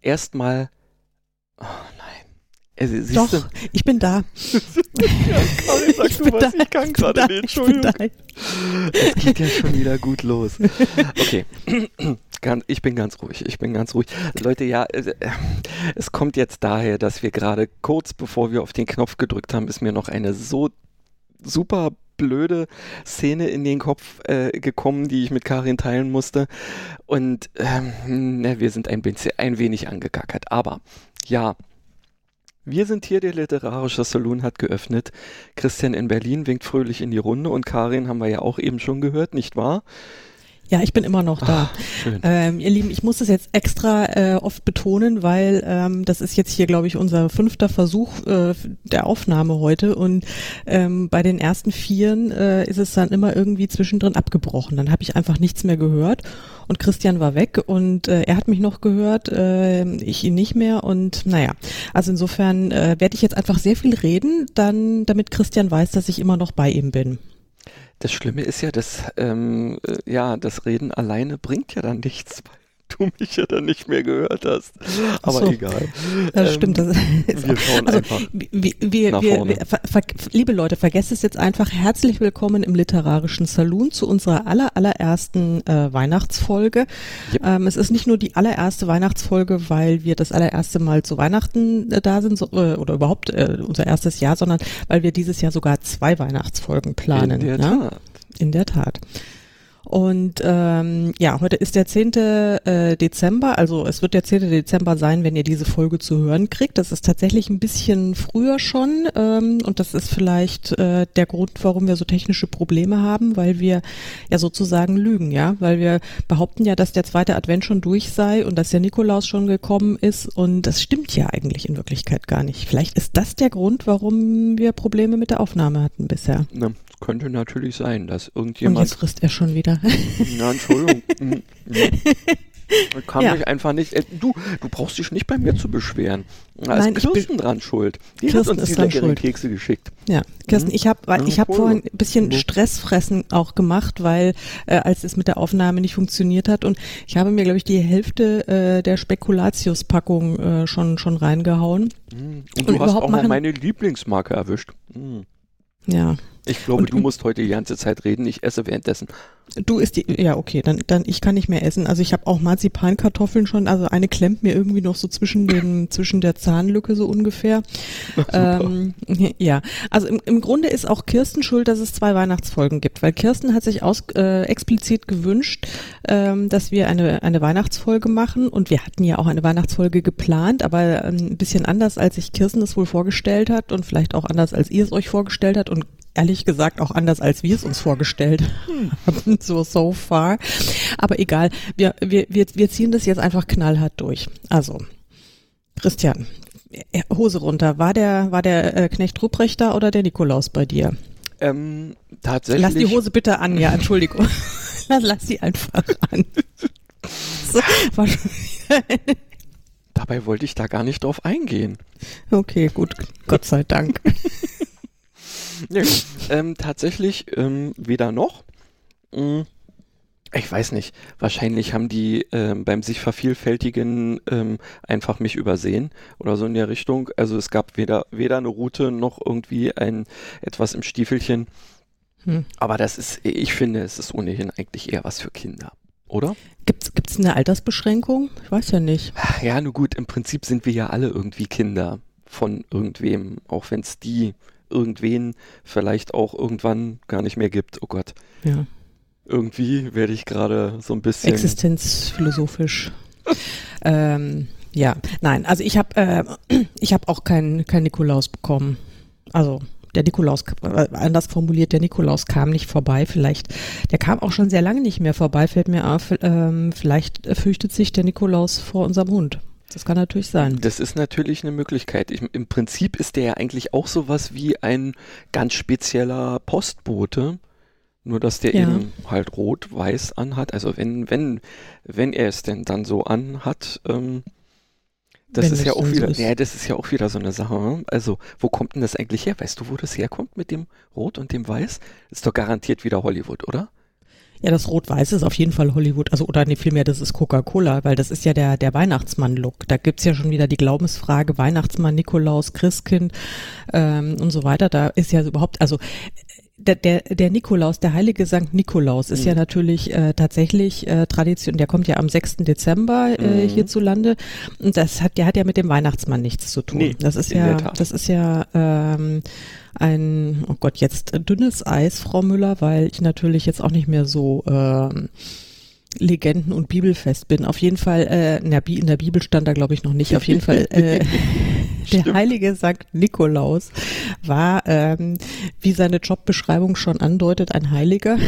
erstmal. Oh nein. Äh, siehst Doch, du? ich bin da. ja, Karin, sag ich du was, da, ich kann gerade nicht, Entschuldigung. Es geht ja schon wieder gut los. Okay. ich bin ganz ruhig, ich bin ganz ruhig. Leute, ja, äh, es kommt jetzt daher, dass wir gerade kurz bevor wir auf den Knopf gedrückt haben, ist mir noch eine so super blöde Szene in den Kopf äh, gekommen, die ich mit Karin teilen musste. Und ähm, na, wir sind ein, bisschen, ein wenig angegackert. Aber ja, wir sind hier, der literarische Saloon hat geöffnet. Christian in Berlin winkt fröhlich in die Runde und Karin haben wir ja auch eben schon gehört, nicht wahr? Ja, ich bin immer noch da. Ach, ähm, ihr Lieben, ich muss das jetzt extra äh, oft betonen, weil ähm, das ist jetzt hier, glaube ich, unser fünfter Versuch äh, der Aufnahme heute und ähm, bei den ersten vieren äh, ist es dann immer irgendwie zwischendrin abgebrochen. Dann habe ich einfach nichts mehr gehört und Christian war weg und äh, er hat mich noch gehört, äh, ich ihn nicht mehr und naja, also insofern äh, werde ich jetzt einfach sehr viel reden, dann damit Christian weiß, dass ich immer noch bei ihm bin. Das Schlimme ist ja, dass ähm, äh, ja, das Reden alleine bringt ja dann nichts, du mich ja dann nicht mehr gehört hast. Aber so. egal. Das ähm, stimmt. Das wir schauen also, einfach wir, wir, nach wir, vorne. Wir, liebe Leute, vergesst es jetzt einfach. Herzlich willkommen im literarischen Saloon zu unserer aller, allerersten äh, Weihnachtsfolge. Yep. Ähm, es ist nicht nur die allererste Weihnachtsfolge, weil wir das allererste Mal zu Weihnachten äh, da sind so, äh, oder überhaupt äh, unser erstes Jahr, sondern weil wir dieses Jahr sogar zwei Weihnachtsfolgen planen. In der ne? Tat. In der Tat. Und ähm, ja, heute ist der 10. Äh, Dezember, also es wird der 10. Dezember sein, wenn ihr diese Folge zu hören kriegt. Das ist tatsächlich ein bisschen früher schon ähm, und das ist vielleicht äh, der Grund, warum wir so technische Probleme haben, weil wir ja sozusagen lügen, ja, weil wir behaupten ja, dass der zweite Advent schon durch sei und dass der Nikolaus schon gekommen ist und das stimmt ja eigentlich in Wirklichkeit gar nicht. Vielleicht ist das der Grund, warum wir Probleme mit der Aufnahme hatten bisher. Ja, könnte natürlich sein, dass irgendjemand. Und jetzt frisst er schon wieder. Na, Entschuldigung. Mhm. Ich kann ja. mich einfach nicht. Äh, du, du brauchst dich nicht bei mir zu beschweren. Da Nein, ist Kirsten dran schuld. Die Kirsten hat uns die leckeren schuld. Kekse geschickt. Ja, Kirsten, mhm. ich habe ich hab vorhin ein bisschen mhm. Stressfressen auch gemacht, weil äh, als es mit der Aufnahme nicht funktioniert hat und ich habe mir glaube ich die Hälfte äh, der Spekulatius-Packung äh, schon schon reingehauen. Mhm. Und du und hast auch noch meine Lieblingsmarke erwischt. Mhm. Ja. Ich glaube, und, du musst heute die ganze Zeit reden. Ich esse währenddessen. Du isst die, ja okay, dann, dann ich kann nicht mehr essen. Also ich habe auch Marzipankartoffeln schon. Also eine klemmt mir irgendwie noch so zwischen den zwischen der Zahnlücke so ungefähr. Ähm, ja, also im, im Grunde ist auch Kirsten schuld, dass es zwei Weihnachtsfolgen gibt, weil Kirsten hat sich aus, äh, explizit gewünscht, ähm, dass wir eine eine Weihnachtsfolge machen und wir hatten ja auch eine Weihnachtsfolge geplant, aber ähm, ein bisschen anders als sich Kirsten es wohl vorgestellt hat und vielleicht auch anders als ihr es euch vorgestellt hat und ehrlich gesagt auch anders, als wir es uns vorgestellt haben, so so far. Aber egal, wir, wir, wir, wir ziehen das jetzt einfach knallhart durch. Also, Christian, äh, Hose runter. War der, war der äh, Knecht Ruprecht da oder der Nikolaus bei dir? Ähm, tatsächlich. Lass die Hose bitte an, ja, Entschuldigung. lass, lass sie einfach an. so, Dabei wollte ich da gar nicht drauf eingehen. Okay, gut. Gott sei Dank. nee, ähm, tatsächlich ähm, weder noch. Hm, ich weiß nicht. Wahrscheinlich haben die ähm, beim sich vervielfältigen ähm, einfach mich übersehen oder so in der Richtung. Also es gab weder, weder eine Route noch irgendwie ein etwas im Stiefelchen. Hm. Aber das ist, ich finde, es ist ohnehin eigentlich eher was für Kinder, oder? Gibt's gibt's eine Altersbeschränkung? Ich weiß ja nicht. Ja, nur gut, im Prinzip sind wir ja alle irgendwie Kinder von irgendwem, auch wenn es die irgendwen vielleicht auch irgendwann gar nicht mehr gibt. Oh Gott. Ja. Irgendwie werde ich gerade so ein bisschen. Existenzphilosophisch. ähm, ja, nein, also ich habe äh, ich habe auch keinen kein Nikolaus bekommen. Also der Nikolaus, äh, anders formuliert, der Nikolaus kam nicht vorbei. Vielleicht, der kam auch schon sehr lange nicht mehr vorbei, fällt mir auf. Ähm, vielleicht fürchtet sich der Nikolaus vor unserem Hund. Das kann natürlich sein. Das ist natürlich eine Möglichkeit. Ich, Im Prinzip ist der ja eigentlich auch sowas wie ein ganz spezieller Postbote. Nur dass der ja. eben halt rot-weiß anhat. Also wenn, wenn, wenn er es denn dann so anhat, ähm, das wenn ist ja auch wieder, so ja, das ist ja auch wieder so eine Sache. Ne? Also, wo kommt denn das eigentlich her? Weißt du, wo das herkommt mit dem Rot und dem Weiß? Ist doch garantiert wieder Hollywood, oder? Ja, das Rot-Weiß ist auf jeden Fall Hollywood, also oder nee, vielmehr, das ist Coca-Cola, weil das ist ja der, der Weihnachtsmann-Look. Da gibt's ja schon wieder die Glaubensfrage, Weihnachtsmann, Nikolaus, Christkind ähm, und so weiter. Da ist ja überhaupt, also der, der, der Nikolaus, der heilige Sankt Nikolaus ist mhm. ja natürlich äh, tatsächlich äh, Tradition, der kommt ja am 6. Dezember äh, mhm. hierzulande und das hat, der hat ja mit dem Weihnachtsmann nichts zu tun. Nee, das ist ja, das ist ja ähm, ein, oh Gott, jetzt dünnes Eis, Frau Müller, weil ich natürlich jetzt auch nicht mehr so ähm, Legenden- und Bibelfest bin. Auf jeden Fall, äh, in, der, Bi in der Bibel stand da glaube ich noch nicht, auf jeden Fall äh, der heilige Sankt Nikolaus war, ähm, wie seine Jobbeschreibung schon andeutet, ein Heiliger.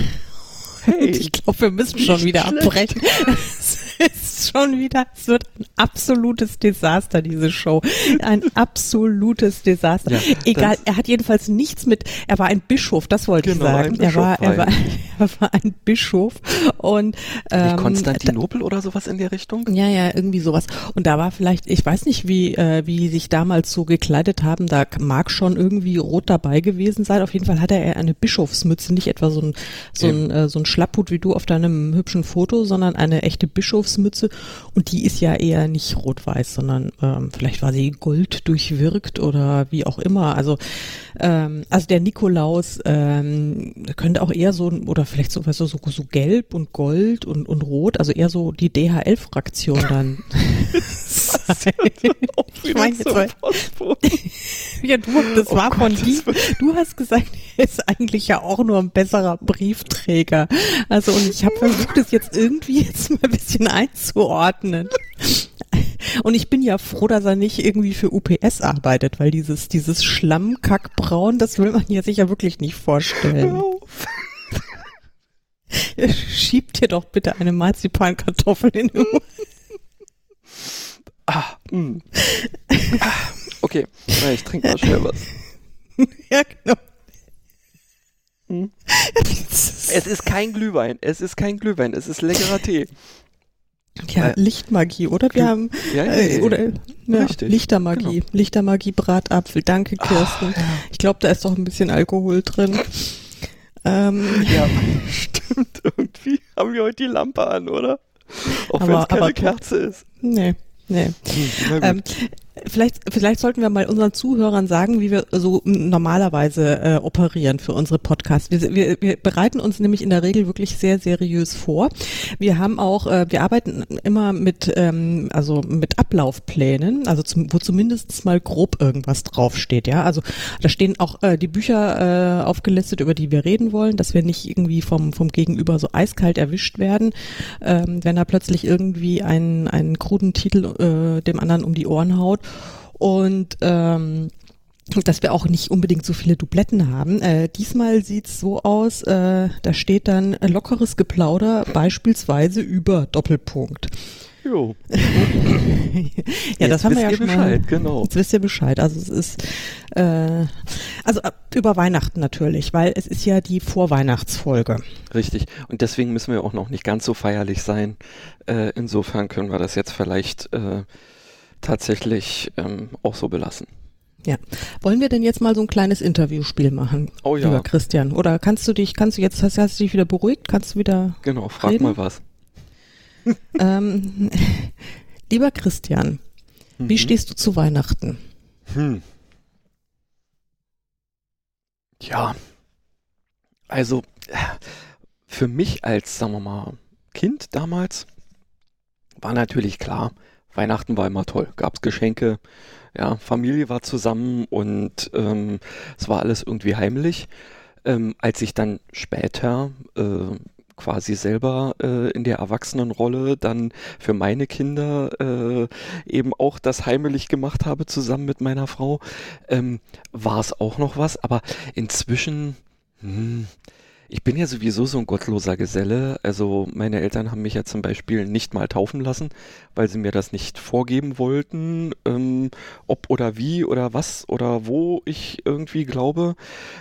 Hey, ich glaube, wir müssen schon wieder schlecht. abbrechen. ist schon wieder, es wird ein absolutes Desaster, diese Show. Ein absolutes Desaster. Ja, Egal, er hat jedenfalls nichts mit, er war ein Bischof, das wollte genau, ich sagen. Er war, er, war, er war ein Bischof und ähm, Konstantinopel oder sowas in der Richtung? Ja, ja, irgendwie sowas. Und da war vielleicht, ich weiß nicht, wie, äh, wie sich damals so gekleidet haben, da mag schon irgendwie rot dabei gewesen sein. Auf jeden Fall hatte er eine Bischofsmütze, nicht etwa so ein, so ein, äh, so ein Schlapphut wie du auf deinem hübschen Foto, sondern eine echte Bischofsmütze und die ist ja eher nicht rot-weiß, sondern ähm, vielleicht war sie gold durchwirkt oder wie auch immer. Also ähm, also der Nikolaus ähm, könnte auch eher so oder vielleicht so, weißt du, so, so gelb und gold und, und rot, also eher so die DHL-Fraktion dann. ich meine jetzt mal, ja, du, das oh war Gott, von dir. Du hast gesagt, er ist eigentlich ja auch nur ein besserer Briefträger. Also und ich habe versucht, es jetzt irgendwie jetzt mal ein bisschen einzuordnen. Und ich bin ja froh, dass er nicht irgendwie für UPS arbeitet, weil dieses, dieses Schlammkackbraun, das will man ja sicher wirklich nicht vorstellen. Schiebt dir doch bitte eine Marzipankartoffel in den Mund. Ah, mm. ah, okay, ich trinke mal schnell was. ja, genau. Hm. Es ist kein Glühwein, es ist kein Glühwein, es ist leckerer Tee. Ja, äh, Lichtmagie, oder? Wir haben ja, ja, äh, oder ja, Lichtermagie, genau. Lichtermagie Bratapfel. Danke, Kirsten. Ach, ich glaube, da ist doch ein bisschen Alkohol drin. Ähm, ja, stimmt. Irgendwie haben wir heute die Lampe an, oder? Auch wenn es keine aber, Kerze ist. Nee, nee. Hm, ähm, Vielleicht, vielleicht sollten wir mal unseren Zuhörern sagen, wie wir so normalerweise äh, operieren für unsere Podcasts. Wir, wir, wir bereiten uns nämlich in der Regel wirklich sehr seriös vor. Wir haben auch, äh, wir arbeiten immer mit, ähm, also mit Ablaufplänen, also zum, wo zumindest mal grob irgendwas draufsteht. Ja, also da stehen auch äh, die Bücher äh, aufgelistet, über die wir reden wollen, dass wir nicht irgendwie vom vom Gegenüber so eiskalt erwischt werden, ähm, wenn er plötzlich irgendwie einen einen kruden Titel äh, dem anderen um die Ohren haut und ähm, dass wir auch nicht unbedingt so viele Dubletten haben. Äh, diesmal sieht's so aus, äh, da steht dann lockeres Geplauder beispielsweise über Doppelpunkt. Jo. ja, das haben wir ja schon Bescheid, mal. Genau. Jetzt wisst ihr Bescheid. Also es ist äh, also äh, über Weihnachten natürlich, weil es ist ja die Vorweihnachtsfolge. Richtig. Und deswegen müssen wir auch noch nicht ganz so feierlich sein. Äh, insofern können wir das jetzt vielleicht äh, tatsächlich ähm, auch so belassen. Ja. Wollen wir denn jetzt mal so ein kleines Interviewspiel machen? Oh ja. Lieber Christian. Oder kannst du dich, kannst du jetzt, hast, hast du dich wieder beruhigt? Kannst du wieder. Genau, frag reden? mal was. ähm, lieber Christian, mhm. wie stehst du zu Weihnachten? Hm. Ja. Also, für mich als, sagen wir mal, Kind damals war natürlich klar, Weihnachten war immer toll. Gab's Geschenke, ja, Familie war zusammen und ähm, es war alles irgendwie heimlich. Ähm, als ich dann später äh, quasi selber äh, in der Erwachsenenrolle dann für meine Kinder äh, eben auch das heimelig gemacht habe zusammen mit meiner Frau, ähm, war es auch noch was. Aber inzwischen, hm, ich bin ja sowieso so ein gottloser Geselle. Also meine Eltern haben mich ja zum Beispiel nicht mal taufen lassen, weil sie mir das nicht vorgeben wollten, ähm, ob oder wie oder was oder wo ich irgendwie glaube.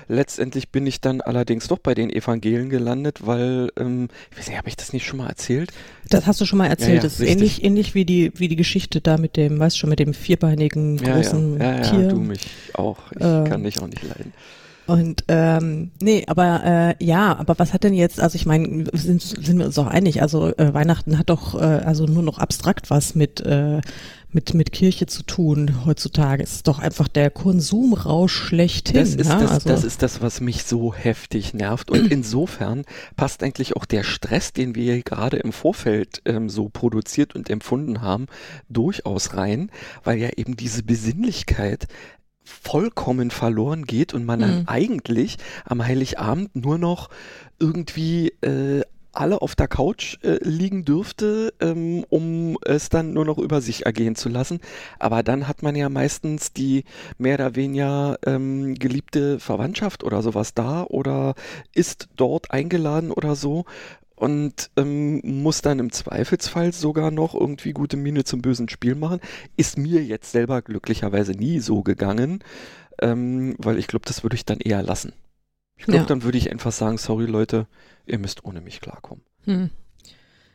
Letztendlich bin ich dann allerdings doch bei den Evangelien gelandet, weil, ähm, ich weiß nicht, habe ich das nicht schon mal erzählt? Das hast du schon mal erzählt. Ja, ja, das ist ähnlich, ähnlich wie die, wie die Geschichte da mit dem, weißt du schon, mit dem vierbeinigen großen ja, ja. Ja, Tier. Ja, du mich auch. Ich äh, kann dich auch nicht leiden. Und ähm, nee, aber äh, ja, aber was hat denn jetzt, also ich meine, sind, sind wir uns doch einig, also äh, Weihnachten hat doch äh, also nur noch abstrakt was mit, äh, mit, mit Kirche zu tun heutzutage. Es ist doch einfach der Konsumrausch schlechthin. Das ist, ja? das, also, das ist das, was mich so heftig nervt. Und insofern passt eigentlich auch der Stress, den wir gerade im Vorfeld ähm, so produziert und empfunden haben, durchaus rein, weil ja eben diese Besinnlichkeit vollkommen verloren geht und man mhm. dann eigentlich am Heiligabend nur noch irgendwie äh, alle auf der Couch äh, liegen dürfte, ähm, um es dann nur noch über sich ergehen zu lassen. Aber dann hat man ja meistens die mehr oder weniger ähm, geliebte Verwandtschaft oder sowas da oder ist dort eingeladen oder so und ähm, muss dann im Zweifelsfall sogar noch irgendwie gute Miene zum bösen Spiel machen. Ist mir jetzt selber glücklicherweise nie so gegangen, ähm, weil ich glaube, das würde ich dann eher lassen. Ich glaube, ja. dann würde ich einfach sagen, sorry Leute, ihr müsst ohne mich klarkommen. Hm.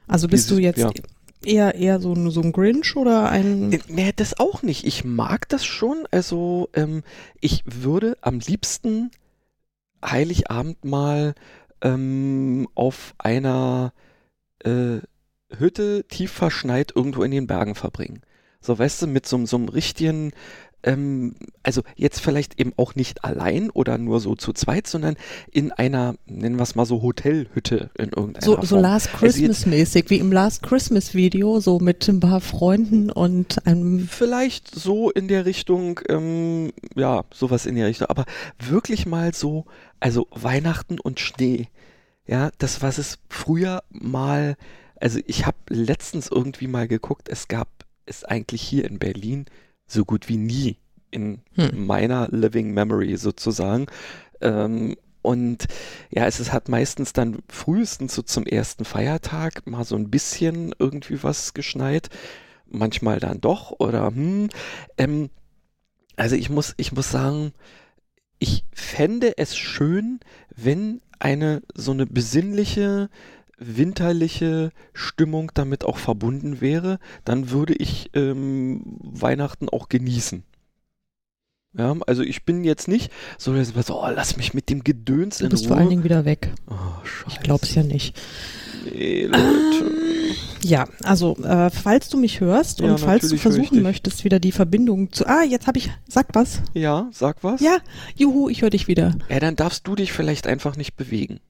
Also bist Dieses, du jetzt ja. eher eher so, so ein Grinch oder ein? Nee, das auch nicht. Ich mag das schon. Also ähm, ich würde am liebsten Heiligabend mal ähm, auf einer äh, Hütte tief verschneit irgendwo in den Bergen verbringen. So, weißt du, mit so, so einem richtigen, ähm, also jetzt vielleicht eben auch nicht allein oder nur so zu zweit, sondern in einer, nennen wir es mal so Hotelhütte in irgendeiner so, Form. So Last also Christmas also wie im Last Christmas Video, so mit ein paar Freunden und einem. Vielleicht so in der Richtung, ähm, ja, sowas in der Richtung, aber wirklich mal so, also Weihnachten und Schnee. Ja, das, was es früher mal, also ich habe letztens irgendwie mal geguckt, es gab es eigentlich hier in Berlin so gut wie nie in hm. meiner Living Memory sozusagen. Ähm, und ja, es, es hat meistens dann frühestens so zum ersten Feiertag mal so ein bisschen irgendwie was geschneit. Manchmal dann doch oder hm. Ähm, also ich muss, ich muss sagen, ich fände es schön, wenn eine so eine besinnliche, winterliche Stimmung damit auch verbunden wäre, dann würde ich ähm, Weihnachten auch genießen. Ja, also ich bin jetzt nicht so, so, oh, lass mich mit dem Gedöns in Du bist Ruhe. vor allen Dingen wieder weg. Oh. Ich glaub's ja nicht. Nee, Leute. Ähm, ja, also äh, falls du mich hörst ja, und falls du versuchen möchtest, wieder die Verbindung zu. Ah, jetzt habe ich. Sag was. Ja, sag was. Ja, juhu, ich höre dich wieder. Ja, dann darfst du dich vielleicht einfach nicht bewegen.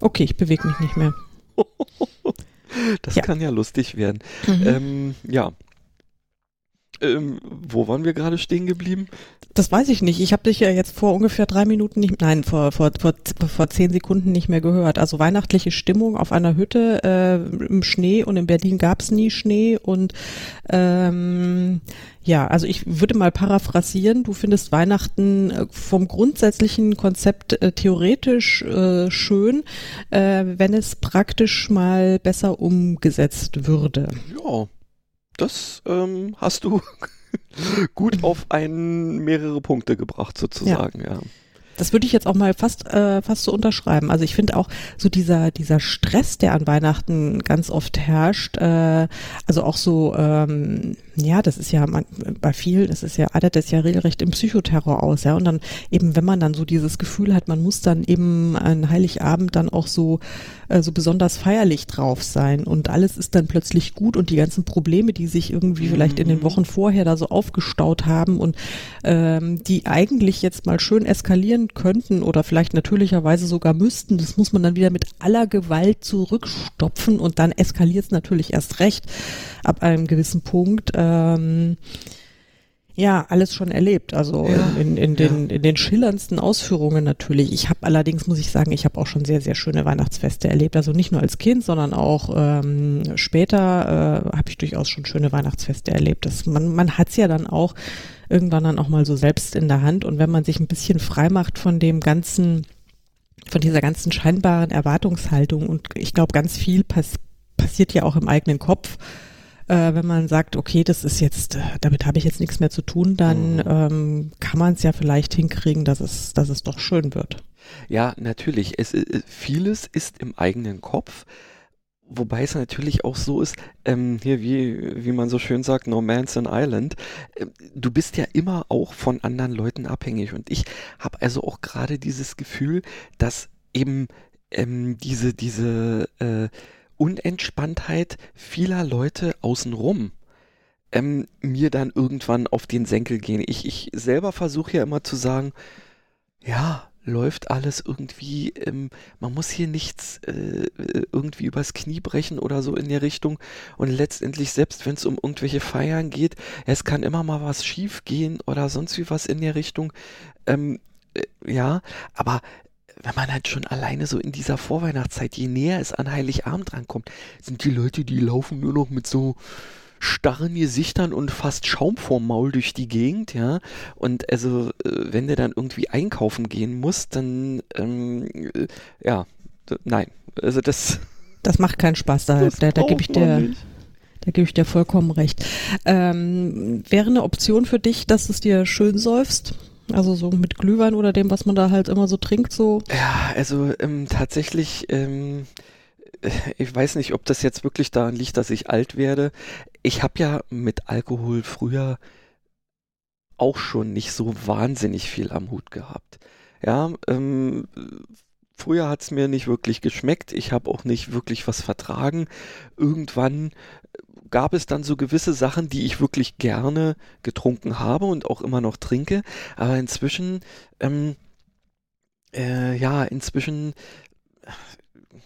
Okay, ich bewege mich nicht mehr. das ja. kann ja lustig werden. Mhm. Ähm, ja, ähm, wo waren wir gerade stehen geblieben? Das weiß ich nicht. Ich habe dich ja jetzt vor ungefähr drei Minuten nicht, nein, vor, vor, vor, vor zehn Sekunden nicht mehr gehört. Also weihnachtliche Stimmung auf einer Hütte äh, im Schnee und in Berlin gab es nie Schnee und ähm, ja, also ich würde mal paraphrasieren. Du findest Weihnachten äh, vom grundsätzlichen Konzept äh, theoretisch äh, schön, äh, wenn es praktisch mal besser umgesetzt würde. Ja, das ähm, hast du gut auf einen mehrere Punkte gebracht sozusagen, ja. ja. Das würde ich jetzt auch mal fast äh, fast so unterschreiben. Also ich finde auch so dieser dieser Stress, der an Weihnachten ganz oft herrscht, äh, also auch so ähm, ja, das ist ja man, bei vielen, das ist ja artet das ja regelrecht im Psychoterror aus, ja. Und dann eben, wenn man dann so dieses Gefühl hat, man muss dann eben an Heiligabend dann auch so äh, so besonders feierlich drauf sein und alles ist dann plötzlich gut und die ganzen Probleme, die sich irgendwie vielleicht in den mhm. Wochen vorher da so aufgestaut haben und ähm, die eigentlich jetzt mal schön eskalieren könnten oder vielleicht natürlicherweise sogar müssten, das muss man dann wieder mit aller Gewalt zurückstopfen und dann eskaliert es natürlich erst recht ab einem gewissen Punkt. Ähm, ja, alles schon erlebt, also ja, in, in, den, ja. in den schillerndsten Ausführungen natürlich. Ich habe allerdings, muss ich sagen, ich habe auch schon sehr, sehr schöne Weihnachtsfeste erlebt. Also nicht nur als Kind, sondern auch ähm, später äh, habe ich durchaus schon schöne Weihnachtsfeste erlebt. Das, man man hat's ja dann auch irgendwann dann auch mal so selbst in der Hand. Und wenn man sich ein bisschen frei macht von dem ganzen von dieser ganzen scheinbaren Erwartungshaltung und ich glaube, ganz viel pass passiert ja auch im eigenen Kopf. Äh, wenn man sagt, okay, das ist jetzt, äh, damit habe ich jetzt nichts mehr zu tun, dann mhm. ähm, kann man es ja vielleicht hinkriegen, dass es, dass es doch schön wird. Ja, natürlich. Es, äh, vieles ist im eigenen Kopf. Wobei es natürlich auch so ist, ähm, hier wie, wie man so schön sagt, No Man's an Island, äh, du bist ja immer auch von anderen Leuten abhängig. Und ich habe also auch gerade dieses Gefühl, dass eben ähm, diese, diese äh, Unentspanntheit vieler Leute außenrum ähm, mir dann irgendwann auf den Senkel gehen. Ich, ich selber versuche ja immer zu sagen, ja, läuft alles irgendwie, ähm, man muss hier nichts äh, irgendwie übers Knie brechen oder so in der Richtung. Und letztendlich, selbst wenn es um irgendwelche Feiern geht, es kann immer mal was schief gehen oder sonst wie was in der Richtung. Ähm, äh, ja, aber wenn man halt schon alleine so in dieser Vorweihnachtszeit, je näher es an Heiligabend rankommt, sind die Leute, die laufen nur noch mit so starren Gesichtern und fast Schaum vorm Maul durch die Gegend, ja. Und also, äh, wenn du dann irgendwie einkaufen gehen musst, dann, ähm, äh, ja, nein. Also das. Das macht keinen Spaß, da, da, da gebe ich dir. Da gebe ich dir vollkommen recht. Ähm, wäre eine Option für dich, dass es dir schön säufst? Also so mit Glühwein oder dem, was man da halt immer so trinkt, so? Ja, also ähm, tatsächlich, ähm, ich weiß nicht, ob das jetzt wirklich daran liegt, dass ich alt werde. Ich habe ja mit Alkohol früher auch schon nicht so wahnsinnig viel am Hut gehabt. Ja, ähm, früher hat es mir nicht wirklich geschmeckt. Ich habe auch nicht wirklich was vertragen. Irgendwann gab es dann so gewisse Sachen, die ich wirklich gerne getrunken habe und auch immer noch trinke. Aber inzwischen, ähm, äh, ja, inzwischen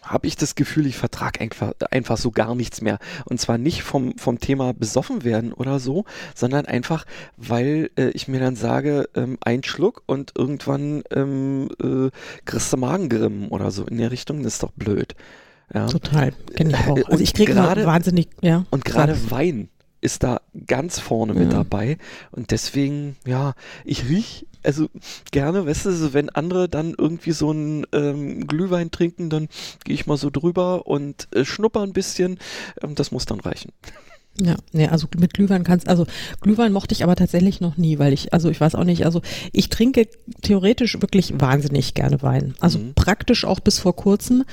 habe ich das Gefühl, ich vertrage einfach, einfach so gar nichts mehr. Und zwar nicht vom, vom Thema besoffen werden oder so, sondern einfach, weil äh, ich mir dann sage, ähm, ein Schluck und irgendwann ähm, äh, kriegst du Magengrimmen oder so in der Richtung, das ist doch blöd. Ja. Total, kenne ich auch. Also ich kriege gerade wahnsinnig, ja. Und gerade Wein ist da ganz vorne ja. mit dabei. Und deswegen, ja, ich riech also gerne, weißt du, so wenn andere dann irgendwie so einen ähm, Glühwein trinken, dann gehe ich mal so drüber und äh, schnupper ein bisschen. Ähm, das muss dann reichen. Ja, nee, also mit Glühwein kannst, also Glühwein mochte ich aber tatsächlich noch nie, weil ich, also ich weiß auch nicht, also ich trinke theoretisch wirklich wahnsinnig gerne Wein. Also mhm. praktisch auch bis vor kurzem,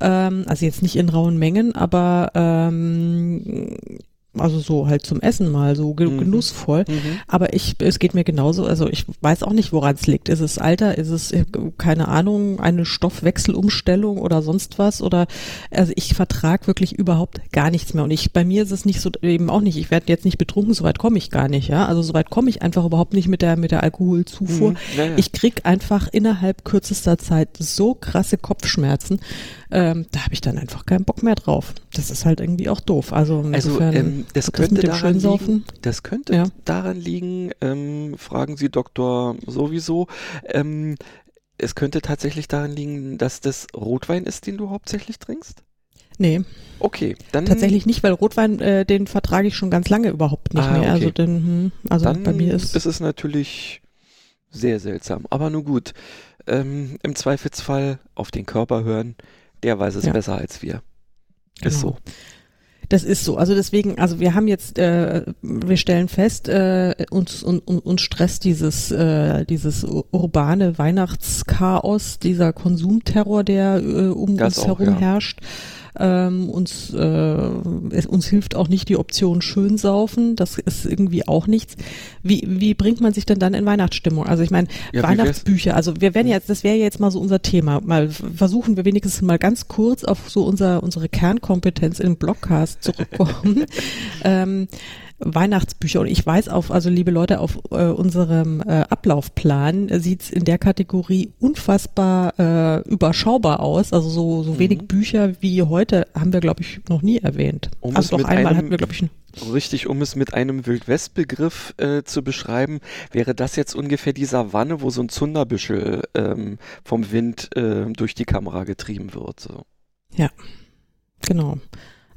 ähm, also jetzt nicht in rauen Mengen, aber ähm, also so halt zum Essen mal, so mhm. genussvoll. Mhm. Aber ich, es geht mir genauso, also ich weiß auch nicht, woran es liegt. Ist es Alter, ist es, äh, keine Ahnung, eine Stoffwechselumstellung oder sonst was? Oder also ich vertrag wirklich überhaupt gar nichts mehr. Und ich, bei mir ist es nicht so, eben auch nicht, ich werde jetzt nicht betrunken, soweit komme ich gar nicht, ja. Also soweit komme ich einfach überhaupt nicht mit der, mit der Alkoholzufuhr. Mhm. Ja, ja. Ich krieg einfach innerhalb kürzester Zeit so krasse Kopfschmerzen ähm, da habe ich dann einfach keinen Bock mehr drauf. Das ist halt irgendwie auch doof. Also, also ähm, das, könnte das, daran liegen, das könnte ja. daran liegen, ähm, fragen Sie Doktor sowieso, ähm, es könnte tatsächlich daran liegen, dass das Rotwein ist, den du hauptsächlich trinkst? Nee. Okay, dann. Tatsächlich nicht, weil Rotwein, äh, den vertrage ich schon ganz lange überhaupt nicht ah, mehr. Also, den, hm, also dann bei mir ist. ist es natürlich sehr seltsam. Aber nur gut. Ähm, Im Zweifelsfall auf den Körper hören der weiß es ja. besser als wir. Ist genau. so. Das ist so. Also deswegen, also wir haben jetzt, äh, wir stellen fest, äh, uns, uns, uns stresst dieses, äh, dieses urbane Weihnachtschaos, dieser Konsumterror, der äh, um das uns auch, herum ja. herrscht. Ähm, uns, äh, es, uns hilft auch nicht die Option schön saufen. Das ist irgendwie auch nichts. Wie, wie bringt man sich denn dann in Weihnachtsstimmung? Also ich meine, ja, Weihnachtsbücher, also wir werden jetzt, das wäre jetzt mal so unser Thema. Mal versuchen wir wenigstens mal ganz kurz auf so unser, unsere Kernkompetenz im Blogcast zurückkommen. ähm, Weihnachtsbücher. Und ich weiß auf, also liebe Leute, auf äh, unserem äh, Ablaufplan äh, sieht's in der Kategorie unfassbar äh, überschaubar aus. Also so, so mhm. wenig Bücher wie heute haben wir, glaube ich, noch nie erwähnt. Um also doch einmal hatten wir, glaube ich, Richtig, um es mit einem Wildwest-Begriff äh, zu beschreiben, wäre das jetzt ungefähr die Savanne, wo so ein Zunderbüschel ähm, vom Wind äh, durch die Kamera getrieben wird. So. Ja, genau.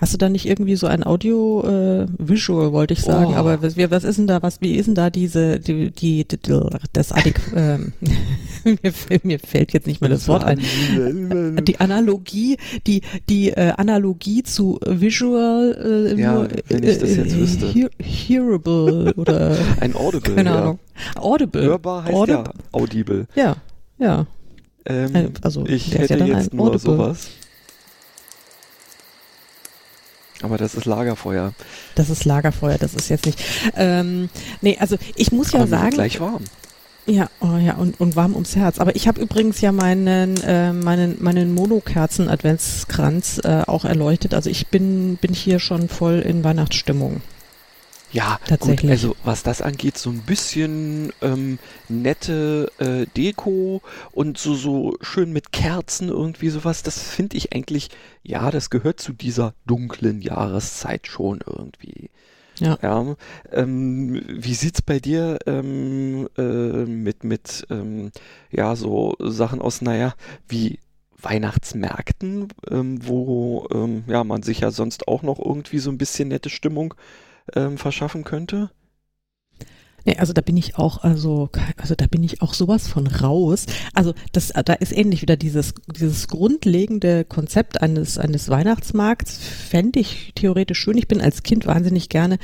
Hast du da nicht irgendwie so ein Audio äh, Visual wollte ich sagen, oh. aber was, was ist denn da was wie ist denn da diese die die, die das Adäqu ähm, mir, mir, fällt jetzt nicht mehr das Wort ein. Die Analogie, die, die äh, Analogie zu Visual, äh, ja, wenn ich das jetzt äh, wüsste. Hear, hearable oder ein Audible. Keine ja. Ahnung. Audible. Hörbar heißt Audible. ja Audible. Ja, ja. Ähm, also ich hätte ja jetzt nur Audible. sowas. Aber das ist Lagerfeuer. Das ist Lagerfeuer, das ist jetzt nicht. Ähm, nee, also ich muss ja Aber sagen. gleich warm. Ja, oh ja, und, und warm ums Herz. Aber ich habe übrigens ja meinen, äh, meinen, meinen Monokerzen-Adventskranz äh, auch erleuchtet. Also ich bin, bin hier schon voll in Weihnachtsstimmung. Ja, tatsächlich. Gut, also was das angeht, so ein bisschen ähm, nette äh, Deko und so, so schön mit Kerzen irgendwie sowas, das finde ich eigentlich, ja, das gehört zu dieser dunklen Jahreszeit schon irgendwie. Ja. ja ähm, wie sieht's bei dir ähm, äh, mit, mit ähm, ja, so Sachen aus, naja, wie Weihnachtsmärkten, ähm, wo ähm, ja, man sich ja sonst auch noch irgendwie so ein bisschen nette Stimmung ähm, verschaffen könnte? Nee, also da bin ich auch, also, also da bin ich auch sowas von raus. Also das, da ist ähnlich wieder dieses, dieses grundlegende Konzept eines, eines Weihnachtsmarkts, fände ich theoretisch schön. Ich bin als Kind wahnsinnig gerne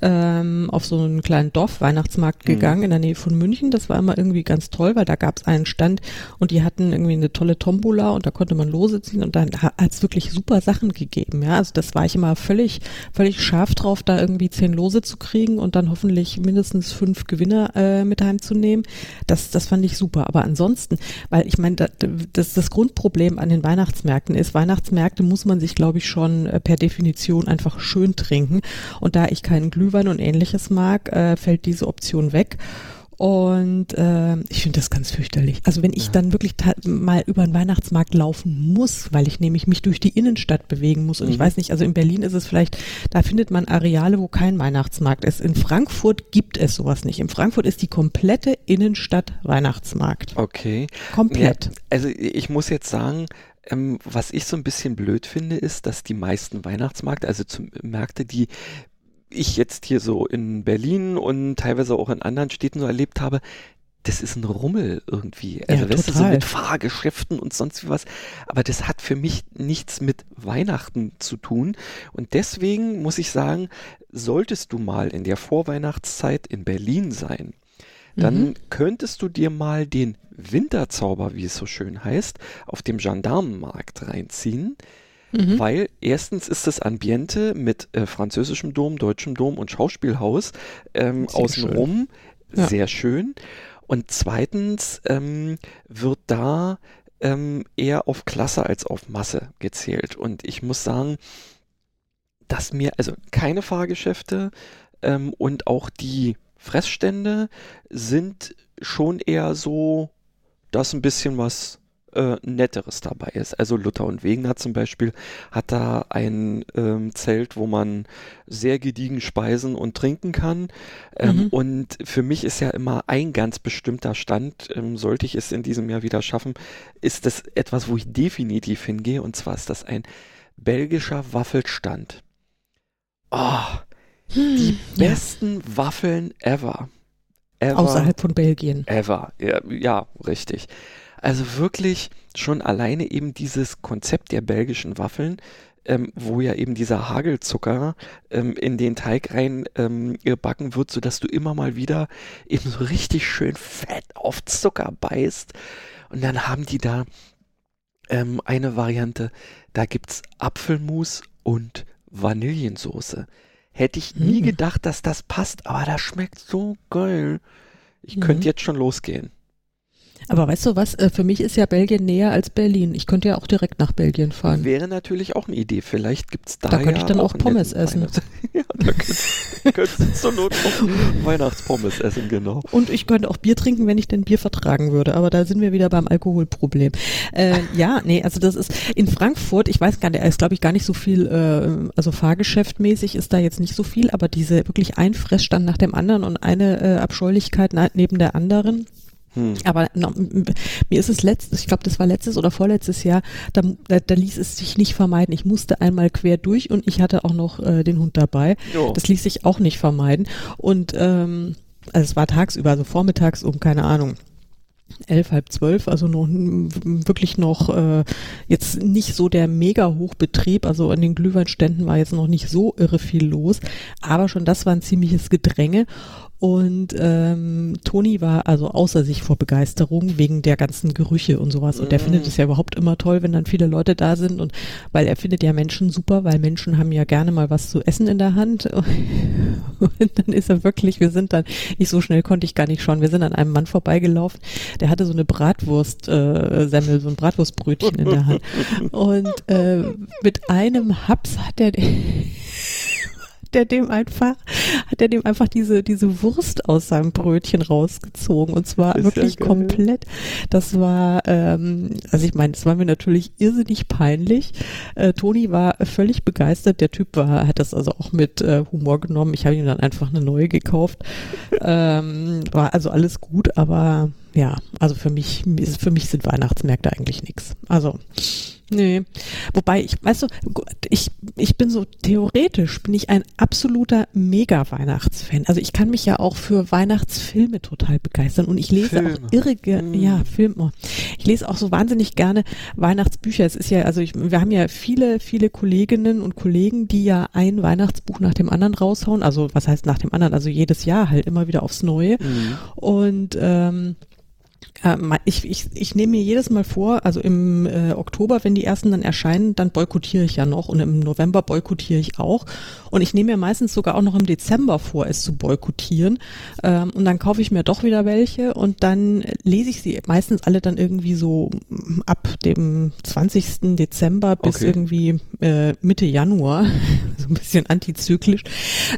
ähm, auf so einen kleinen Dorf-Weihnachtsmarkt mhm. gegangen mhm. in der Nähe von München. Das war immer irgendwie ganz toll, weil da gab es einen Stand und die hatten irgendwie eine tolle Tombola und da konnte man Lose ziehen und dann hat es wirklich super Sachen gegeben. Ja, also das war ich immer völlig, völlig scharf drauf, da irgendwie zehn Lose zu kriegen und dann hoffentlich mindestens fünf Gewinner äh, mit heimzunehmen. Das, das fand ich super. Aber ansonsten, weil ich meine, das, das Grundproblem an den Weihnachtsmärkten ist, Weihnachtsmärkte muss man sich, glaube ich, schon äh, per Definition einfach schön trinken. Und da ich keinen Glühwein und ähnliches mag, äh, fällt diese Option weg. Und äh, ich finde das ganz fürchterlich. Also wenn ich ja. dann wirklich mal über den Weihnachtsmarkt laufen muss, weil ich nämlich mich durch die Innenstadt bewegen muss. Und mhm. ich weiß nicht, also in Berlin ist es vielleicht, da findet man Areale, wo kein Weihnachtsmarkt ist. In Frankfurt gibt es sowas nicht. In Frankfurt ist die komplette Innenstadt Weihnachtsmarkt. Okay. Komplett. Ja, also ich muss jetzt sagen, ähm, was ich so ein bisschen blöd finde, ist, dass die meisten Weihnachtsmärkte, also zum, Märkte, die ich jetzt hier so in Berlin und teilweise auch in anderen Städten so erlebt habe, das ist ein Rummel irgendwie. Also ja, weißt du, so mit Fahrgeschäften und sonst wie was. Aber das hat für mich nichts mit Weihnachten zu tun. Und deswegen muss ich sagen, solltest du mal in der Vorweihnachtszeit in Berlin sein, dann mhm. könntest du dir mal den Winterzauber, wie es so schön heißt, auf dem Gendarmenmarkt reinziehen. Mhm. Weil erstens ist das Ambiente mit äh, französischem Dom, deutschem Dom und Schauspielhaus ähm, außenrum schön. sehr schön. Und zweitens ähm, wird da ähm, eher auf Klasse als auf Masse gezählt. Und ich muss sagen, dass mir, also keine Fahrgeschäfte ähm, und auch die Fressstände sind schon eher so, dass ein bisschen was äh, Netteres dabei ist. Also Luther und Wegener zum Beispiel hat da ein ähm, Zelt, wo man sehr gediegen speisen und trinken kann. Ähm, mhm. Und für mich ist ja immer ein ganz bestimmter Stand, ähm, sollte ich es in diesem Jahr wieder schaffen, ist das etwas, wo ich definitiv hingehe. Und zwar ist das ein belgischer Waffelstand. Oh, die ja. besten Waffeln ever. ever. Außerhalb von Belgien. Ever. Ja, ja richtig. Also wirklich schon alleine eben dieses Konzept der belgischen Waffeln, ähm, wo ja eben dieser Hagelzucker ähm, in den Teig rein ähm, gebacken wird, sodass du immer mal wieder eben so richtig schön fett auf Zucker beißt. Und dann haben die da ähm, eine Variante, da gibt's Apfelmus und Vanillensoße. Hätte ich nie mhm. gedacht, dass das passt, aber das schmeckt so geil. Ich mhm. könnte jetzt schon losgehen. Aber weißt du was, äh, für mich ist ja Belgien näher als Berlin. Ich könnte ja auch direkt nach Belgien fahren. Wäre natürlich auch eine Idee. Vielleicht gibt es da Da könnte ja ich dann auch, auch Pommes essen. ja, da könntest du zur Not auch Weihnachtspommes essen, genau. Und ich könnte auch Bier trinken, wenn ich denn Bier vertragen würde. Aber da sind wir wieder beim Alkoholproblem. Äh, ja, nee, also das ist in Frankfurt, ich weiß gar nicht, ist glaube ich gar nicht so viel, äh, also Fahrgeschäftmäßig ist da jetzt nicht so viel, aber diese wirklich ein Fressstand nach dem anderen und eine äh, Abscheulichkeit neben der anderen hm. Aber no, mir ist es letztes, ich glaube, das war letztes oder vorletztes Jahr, da, da, da, ließ es sich nicht vermeiden. Ich musste einmal quer durch und ich hatte auch noch äh, den Hund dabei. Jo. Das ließ sich auch nicht vermeiden. Und ähm, also es war tagsüber, also vormittags um, keine Ahnung, elf, halb zwölf, also noch wirklich noch äh, jetzt nicht so der mega Hochbetrieb, also an den Glühweinständen war jetzt noch nicht so irre viel los, aber schon das war ein ziemliches Gedränge und ähm, Toni war also außer sich vor Begeisterung wegen der ganzen Gerüche und sowas. Und der mm. findet es ja überhaupt immer toll, wenn dann viele Leute da sind. Und weil er findet ja Menschen super, weil Menschen haben ja gerne mal was zu essen in der Hand. Und dann ist er wirklich, wir sind dann, nicht so schnell konnte ich gar nicht schauen, wir sind an einem Mann vorbeigelaufen, der hatte so eine Bratwurst-Semmel, äh, so ein Bratwurstbrötchen in der Hand. Und äh, mit einem Haps hat er der dem einfach, hat er dem einfach diese, diese Wurst aus seinem Brötchen rausgezogen und zwar ist wirklich ja komplett. Das war, ähm, also ich meine, das war mir natürlich irrsinnig peinlich. Äh, Toni war völlig begeistert. Der Typ war, hat das also auch mit äh, Humor genommen. Ich habe ihm dann einfach eine neue gekauft. ähm, war also alles gut, aber ja, also für mich, für mich sind Weihnachtsmärkte eigentlich nichts. Also Nee. Wobei, ich, weißt du, ich, ich bin so theoretisch, bin ich ein absoluter Mega-Weihnachtsfan. Also ich kann mich ja auch für Weihnachtsfilme total begeistern und ich lese Filme. auch irre, mm. ja, Filme. Ich lese auch so wahnsinnig gerne Weihnachtsbücher. Es ist ja, also ich, wir haben ja viele, viele Kolleginnen und Kollegen, die ja ein Weihnachtsbuch nach dem anderen raushauen. Also was heißt nach dem anderen? Also jedes Jahr halt immer wieder aufs Neue. Mm. Und ähm, äh, ich, ich, ich nehme mir jedes Mal vor, also im äh, Oktober, wenn die ersten dann erscheinen, dann boykottiere ich ja noch und im November boykottiere ich auch. Und ich nehme mir meistens sogar auch noch im Dezember vor, es zu boykottieren. Ähm, und dann kaufe ich mir doch wieder welche und dann lese ich sie meistens alle dann irgendwie so mm, ab dem 20. Dezember bis okay. irgendwie äh, Mitte Januar. so ein bisschen antizyklisch.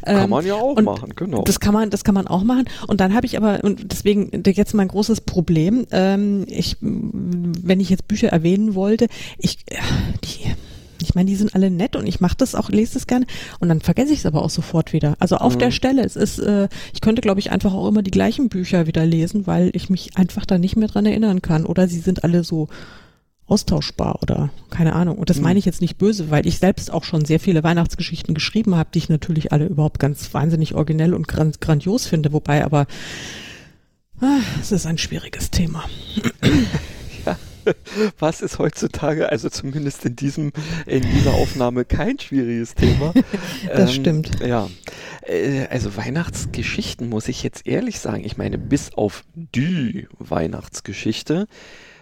Ähm, kann man ja auch machen, genau. Das kann man, das kann man auch machen. Und dann habe ich aber, und deswegen jetzt mein großes Problem, ähm, ich, wenn ich jetzt Bücher erwähnen wollte, ich, die, ich meine, die sind alle nett und ich mache das auch, lese das gerne und dann vergesse ich es aber auch sofort wieder. Also auf mhm. der Stelle, es ist, äh, ich könnte, glaube ich, einfach auch immer die gleichen Bücher wieder lesen, weil ich mich einfach da nicht mehr dran erinnern kann. Oder sie sind alle so austauschbar oder keine Ahnung. Und das mhm. meine ich jetzt nicht böse, weil ich selbst auch schon sehr viele Weihnachtsgeschichten geschrieben habe, die ich natürlich alle überhaupt ganz wahnsinnig originell und grandios finde, wobei aber es ist ein schwieriges Thema. ja. Was ist heutzutage, also zumindest in diesem, in dieser Aufnahme kein schwieriges Thema. das ähm, stimmt. Ja. Äh, also Weihnachtsgeschichten muss ich jetzt ehrlich sagen. Ich meine, bis auf die Weihnachtsgeschichte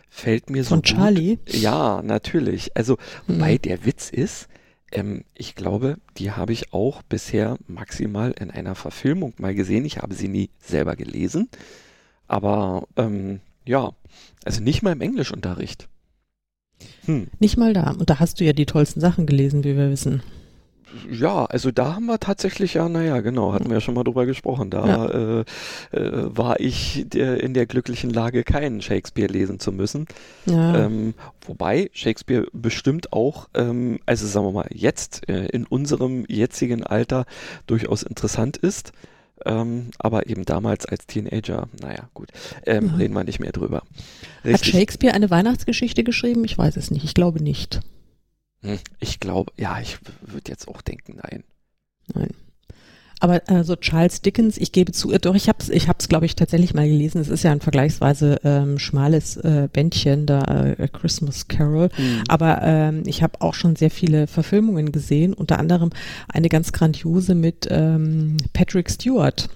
fällt mir so. Von Charlie? Ja, natürlich. Also, mhm. wobei der Witz ist, ähm, ich glaube, die habe ich auch bisher maximal in einer Verfilmung mal gesehen. Ich habe sie nie selber gelesen. Aber ähm, ja, also nicht mal im Englischunterricht. Hm. Nicht mal da. Und da hast du ja die tollsten Sachen gelesen, wie wir wissen. Ja, also da haben wir tatsächlich, ja, naja, genau, hatten wir ja schon mal drüber gesprochen. Da ja. äh, äh, war ich der, in der glücklichen Lage, keinen Shakespeare lesen zu müssen. Ja. Ähm, wobei Shakespeare bestimmt auch, ähm, also sagen wir mal, jetzt äh, in unserem jetzigen Alter durchaus interessant ist. Ähm, aber eben damals als Teenager, naja, gut, ähm, mhm. reden wir nicht mehr drüber. Richtig. Hat Shakespeare eine Weihnachtsgeschichte geschrieben? Ich weiß es nicht. Ich glaube nicht. Hm, ich glaube, ja, ich würde jetzt auch denken, nein. Nein. Aber also Charles Dickens, ich gebe zu, doch ich habe es, ich glaube ich, tatsächlich mal gelesen. Es ist ja ein vergleichsweise ähm, schmales äh, Bändchen, da äh, Christmas Carol. Mhm. Aber ähm, ich habe auch schon sehr viele Verfilmungen gesehen, unter anderem eine ganz grandiose mit ähm, Patrick Stewart.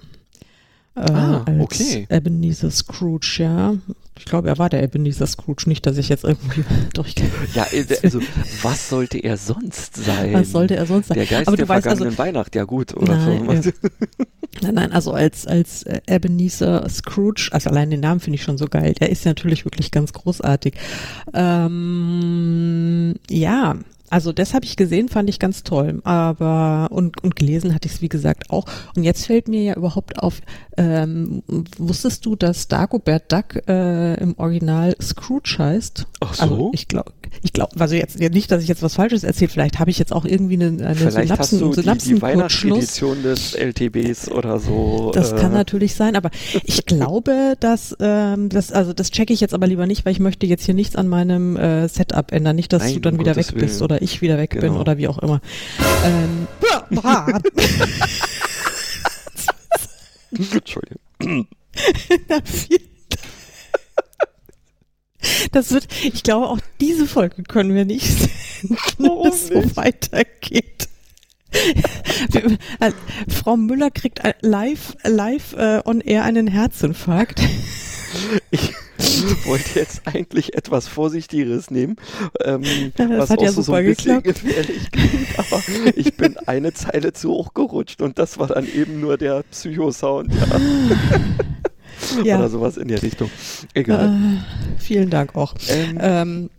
Äh, ah, als okay. Ebenezer Scrooge, ja. Ich glaube, er war der Ebenezer Scrooge, nicht, dass ich jetzt irgendwie durch. Ja, äh, also was sollte er sonst sein? Was sollte er sonst sein? Der Geist Aber der weißt, vergangenen also, Weihnacht, ja gut, oder nein, so. Ja. Nein, nein, also als, als äh, Ebenezer Scrooge, also allein den Namen finde ich schon so geil. Der ist natürlich wirklich ganz großartig. Ähm, ja, also das habe ich gesehen, fand ich ganz toll. Aber und, und gelesen hatte ich es wie gesagt auch. Und jetzt fällt mir ja überhaupt auf, ähm, wusstest du, dass Dagobert Duck äh, im Original Scrooge heißt? Ach so. Also ich glaube, ich glaube, also jetzt nicht, dass ich jetzt was Falsches erzähle. Vielleicht habe ich jetzt auch irgendwie eine, eine Vielleicht Synapsen, hast du Synapsen die, die Weihnachtsedition des LTBs oder so. Das äh. kann natürlich sein, aber ich glaube, dass ähm, das also das checke ich jetzt aber lieber nicht, weil ich möchte jetzt hier nichts an meinem äh, Setup ändern, nicht, dass Nein, du dann wieder Gottes weg bist Willen. oder ich wieder weg genau. bin oder wie auch immer. Ähm, Entschuldigung. Na, vielen Das wird, ich glaube, auch diese Folge können wir nicht sehen, wenn es so weitergeht. Frau Müller kriegt live, live äh, on air einen Herzinfarkt. Ich wollte jetzt eigentlich etwas Vorsichtigeres nehmen, ähm, das was hat auch ja so, ein bisschen gefährlich klingt, aber ich bin eine Zeile zu hoch gerutscht und das war dann eben nur der Psychosound. Ja. ja. Oder sowas in der Richtung. Egal. Äh, vielen Dank auch. Ähm, ähm,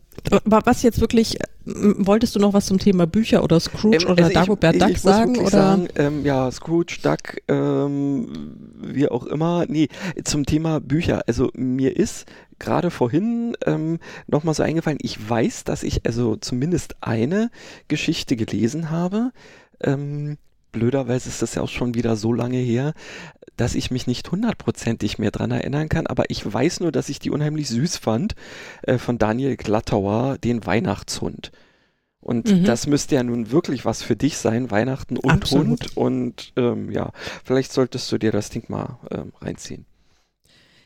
was jetzt wirklich, wolltest du noch was zum Thema Bücher oder Scrooge ähm, oder also Dagobert ich, Duck ich sagen? Oder? Sagen, ähm, ja, Scrooge, Duck, ähm, wie auch immer. Nee, zum Thema Bücher. Also mir ist gerade vorhin ähm, nochmal so eingefallen, ich weiß, dass ich also zumindest eine Geschichte gelesen habe. Ähm, blöderweise ist das ja auch schon wieder so lange her, dass ich mich nicht hundertprozentig mehr dran erinnern kann, aber ich weiß nur, dass ich die unheimlich süß fand äh, von Daniel Glattauer, den Weihnachtshund. Und mhm. das müsste ja nun wirklich was für dich sein, Weihnachten und Absolut. Hund. Und ähm, ja, vielleicht solltest du dir das Ding mal ähm, reinziehen.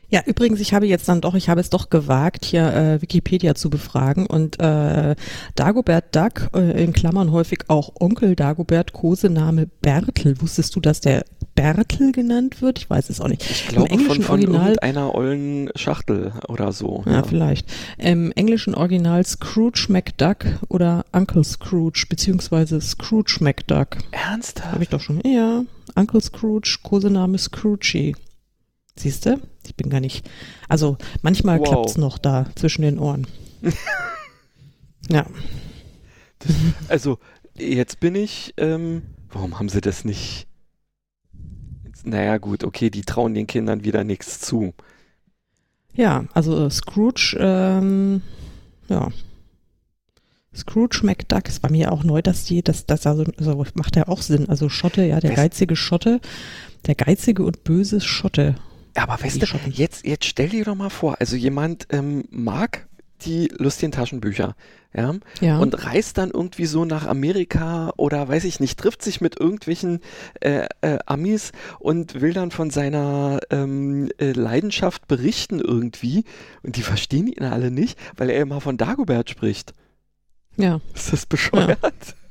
Ja, übrigens, ich habe jetzt dann doch, ich habe es doch gewagt, hier äh, Wikipedia zu befragen und äh, Dagobert Duck, äh, in Klammern häufig auch Onkel Dagobert, Kosename Bertel. Wusstest du, dass der Bertel genannt wird? Ich weiß es auch nicht. Ich glaube Im englischen von, von Original einer ollen Schachtel oder so. Ja, ja, vielleicht. Im englischen Original Scrooge McDuck oder Uncle Scrooge beziehungsweise Scrooge McDuck. Ernsthaft? Habe ich doch schon. Ja, Uncle Scrooge, Kosename Scroogey. Siehst du? Ich bin gar nicht. Also manchmal wow. klappt's noch da zwischen den Ohren. ja. Das, also jetzt bin ich. Ähm, warum haben sie das nicht? Naja gut, okay, die trauen den Kindern wieder nichts zu. Ja, also Scrooge, ähm, ja. Scrooge McDuck, es war mir auch neu, dass die, das, das also, also macht ja auch Sinn. Also Schotte, ja, der geizige Schotte, der geizige und böse Schotte. Aber weißt du, jetzt, jetzt stell dir doch mal vor, also jemand ähm, mag die lustigen Taschenbücher, ja, ja, und reist dann irgendwie so nach Amerika oder weiß ich nicht, trifft sich mit irgendwelchen äh, äh, Amis und will dann von seiner ähm, äh, Leidenschaft berichten irgendwie und die verstehen ihn alle nicht, weil er immer von Dagobert spricht. Ja. Ist das bescheuert? Ja.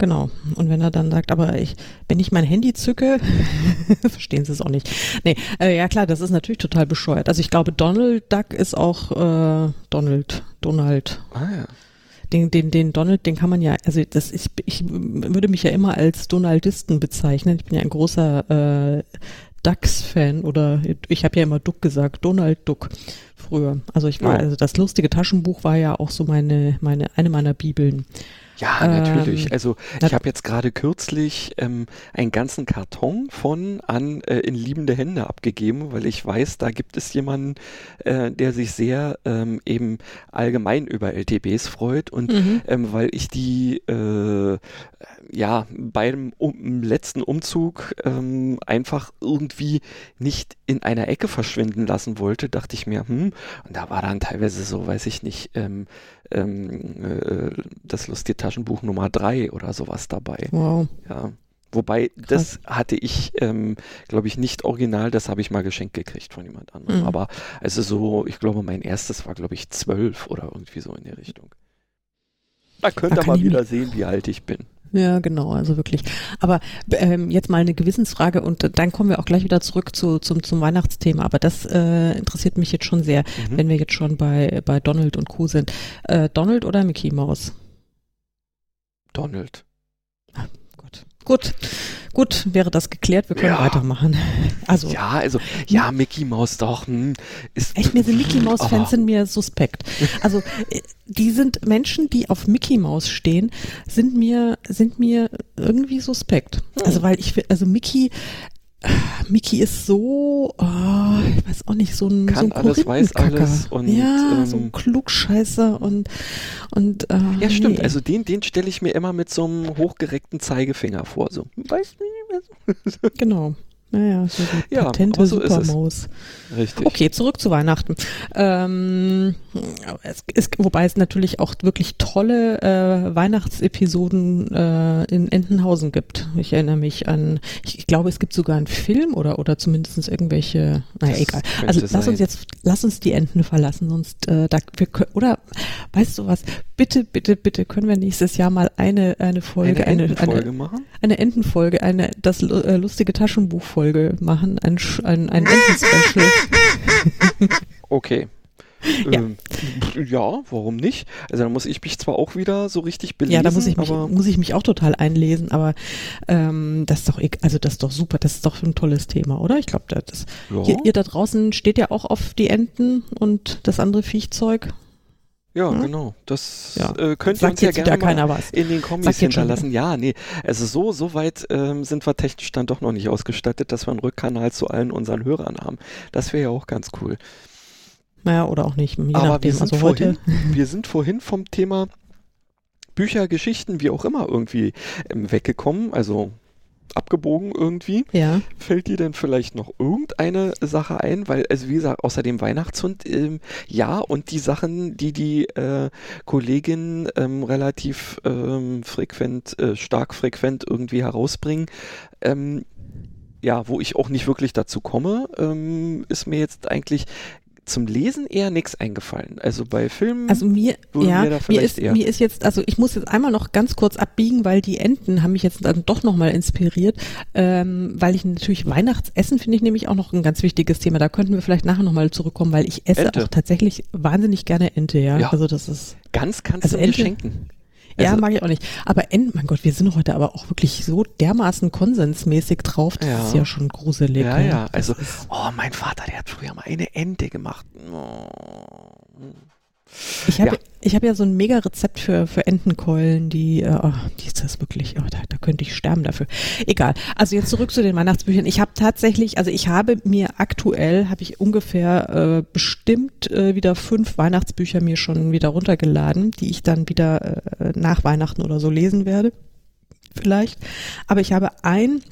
Genau. Und wenn er dann sagt, aber ich, wenn ich mein Handy zücke, verstehen sie es auch nicht. Nee, äh, ja klar, das ist natürlich total bescheuert. Also ich glaube, Donald Duck ist auch äh, Donald, Donald. Ah ja. Den, den, den Donald, den kann man ja, also das ist, ich würde mich ja immer als Donaldisten bezeichnen. Ich bin ja ein großer äh, Ducks-Fan oder ich habe ja immer Duck gesagt, Donald Duck früher. Also ich war, also das lustige Taschenbuch war ja auch so meine, meine, eine meiner Bibeln. Ja, natürlich. Ähm, also ich habe jetzt gerade kürzlich ähm, einen ganzen Karton von an äh, in liebende Hände abgegeben, weil ich weiß, da gibt es jemanden, äh, der sich sehr ähm, eben allgemein über LTBs freut und mhm. ähm, weil ich die äh, ja beim um, letzten Umzug ähm, einfach irgendwie nicht in einer Ecke verschwinden lassen wollte, dachte ich mir, hm, und da war dann teilweise so, weiß ich nicht, ähm, ähm, äh, das lustige Taschenbuch Nummer drei oder sowas dabei. Wow. Ja. Wobei, Krass. das hatte ich, ähm, glaube ich, nicht original, das habe ich mal geschenkt gekriegt von jemand anderem. Mhm. Aber also so, ich glaube, mein erstes war, glaube ich, zwölf oder irgendwie so in der Richtung. Da könnt ihr mal wieder sehen, wie alt ich bin. Ja, genau, also wirklich. Aber ähm, jetzt mal eine Gewissensfrage und dann kommen wir auch gleich wieder zurück zu, zum, zum Weihnachtsthema. Aber das äh, interessiert mich jetzt schon sehr, mhm. wenn wir jetzt schon bei, bei Donald und Co. sind. Äh, Donald oder Mickey Mouse? Donald. Gut. Gut, wäre das geklärt, wir können ja. weitermachen. Also ja, also ja, Mickey Mouse doch. Hm, ist, Echt, mir sind Mickey Mouse Fans oh. sind mir suspekt. Also äh, die sind Menschen, die auf Mickey Mouse stehen, sind mir sind mir irgendwie suspekt. Hm. Also weil ich also Mickey Mickey ist so, oh, ich weiß auch nicht, so ein, Kann so ein alles, weiß alles und ja, ähm, so ein Klugscheißer und und äh, ja stimmt. Nee. Also den den stelle ich mir immer mit so einem hochgereckten Zeigefinger vor, so. Weißt du? genau. Naja, so die ja, patente so Supermaus. Richtig. Okay, zurück zu Weihnachten. Ähm, es, es, wobei es natürlich auch wirklich tolle äh, Weihnachtsepisoden äh, in Entenhausen gibt. Ich erinnere mich an, ich, ich, glaube, es gibt sogar einen Film oder oder zumindest irgendwelche, naja, das egal. Also lass uns jetzt, lass uns die Enten verlassen, sonst äh, da wir können, oder weißt du was, bitte, bitte, bitte können wir nächstes Jahr mal eine, eine Folge, eine, Entenfolge eine, machen? Eine Entenfolge, eine das äh, lustige Taschenbuch Folge machen, ein, ein, ein Enten-Special. okay. Ja. Ähm, ja, warum nicht? Also da muss ich mich zwar auch wieder so richtig belesen, Ja, da muss ich mich, muss ich mich auch total einlesen, aber ähm, das ist doch, also das ist doch super, das ist doch ein tolles Thema, oder? Ich glaube, das, ja. ihr, ihr da draußen steht ja auch auf die Enten und das andere Viechzeug. Ja, hm? genau. Das ja. äh, könnt ihr uns ja gerne mal in den Kommis hinterlassen. Ja, nee, also so, so weit ähm, sind wir technisch dann doch noch nicht ausgestattet, dass wir einen Rückkanal zu allen unseren Hörern haben. Das wäre ja auch ganz cool. Naja, oder auch nicht. Je Aber nachdem. wir sind, also vorhin, wir sind vorhin vom Thema Bücher, Geschichten, wie auch immer irgendwie ähm, weggekommen. Also abgebogen irgendwie. Ja. Fällt dir denn vielleicht noch irgendeine Sache ein? Weil, also wie gesagt, außer dem Weihnachtshund, ähm, ja, und die Sachen, die die äh, Kollegin ähm, relativ ähm, frequent, äh, stark frequent irgendwie herausbringen, ähm, ja, wo ich auch nicht wirklich dazu komme, ähm, ist mir jetzt eigentlich zum Lesen eher nichts eingefallen. Also bei Filmen. Also mir, ja, mir, mir, ist, eher. mir ist jetzt, also ich muss jetzt einmal noch ganz kurz abbiegen, weil die Enten haben mich jetzt dann doch nochmal inspiriert, ähm, weil ich natürlich Weihnachtsessen finde ich nämlich auch noch ein ganz wichtiges Thema. Da könnten wir vielleicht nachher nochmal zurückkommen, weil ich esse Ente. auch tatsächlich wahnsinnig gerne Ente, ja. ja. Also das ist. Ganz kannst also du Ente, schenken. Ja, also, mag ich auch nicht. Aber Ent, mein Gott, wir sind heute aber auch wirklich so dermaßen konsensmäßig drauf. Das ja. ist ja schon gruselig. Ja, ja. Also, oh, mein Vater, der hat früher mal eine Ente gemacht. Oh. Ich habe ja. ich hab ja so ein mega Rezept für, für Entenkeulen, die, äh, oh, die ist das wirklich, oh, da, da könnte ich sterben dafür. Egal. Also jetzt zurück zu den Weihnachtsbüchern. Ich habe tatsächlich, also ich habe mir aktuell, habe ich ungefähr äh, bestimmt äh, wieder fünf Weihnachtsbücher mir schon wieder runtergeladen, die ich dann wieder äh, nach Weihnachten oder so lesen werde. Vielleicht. Aber ich habe ein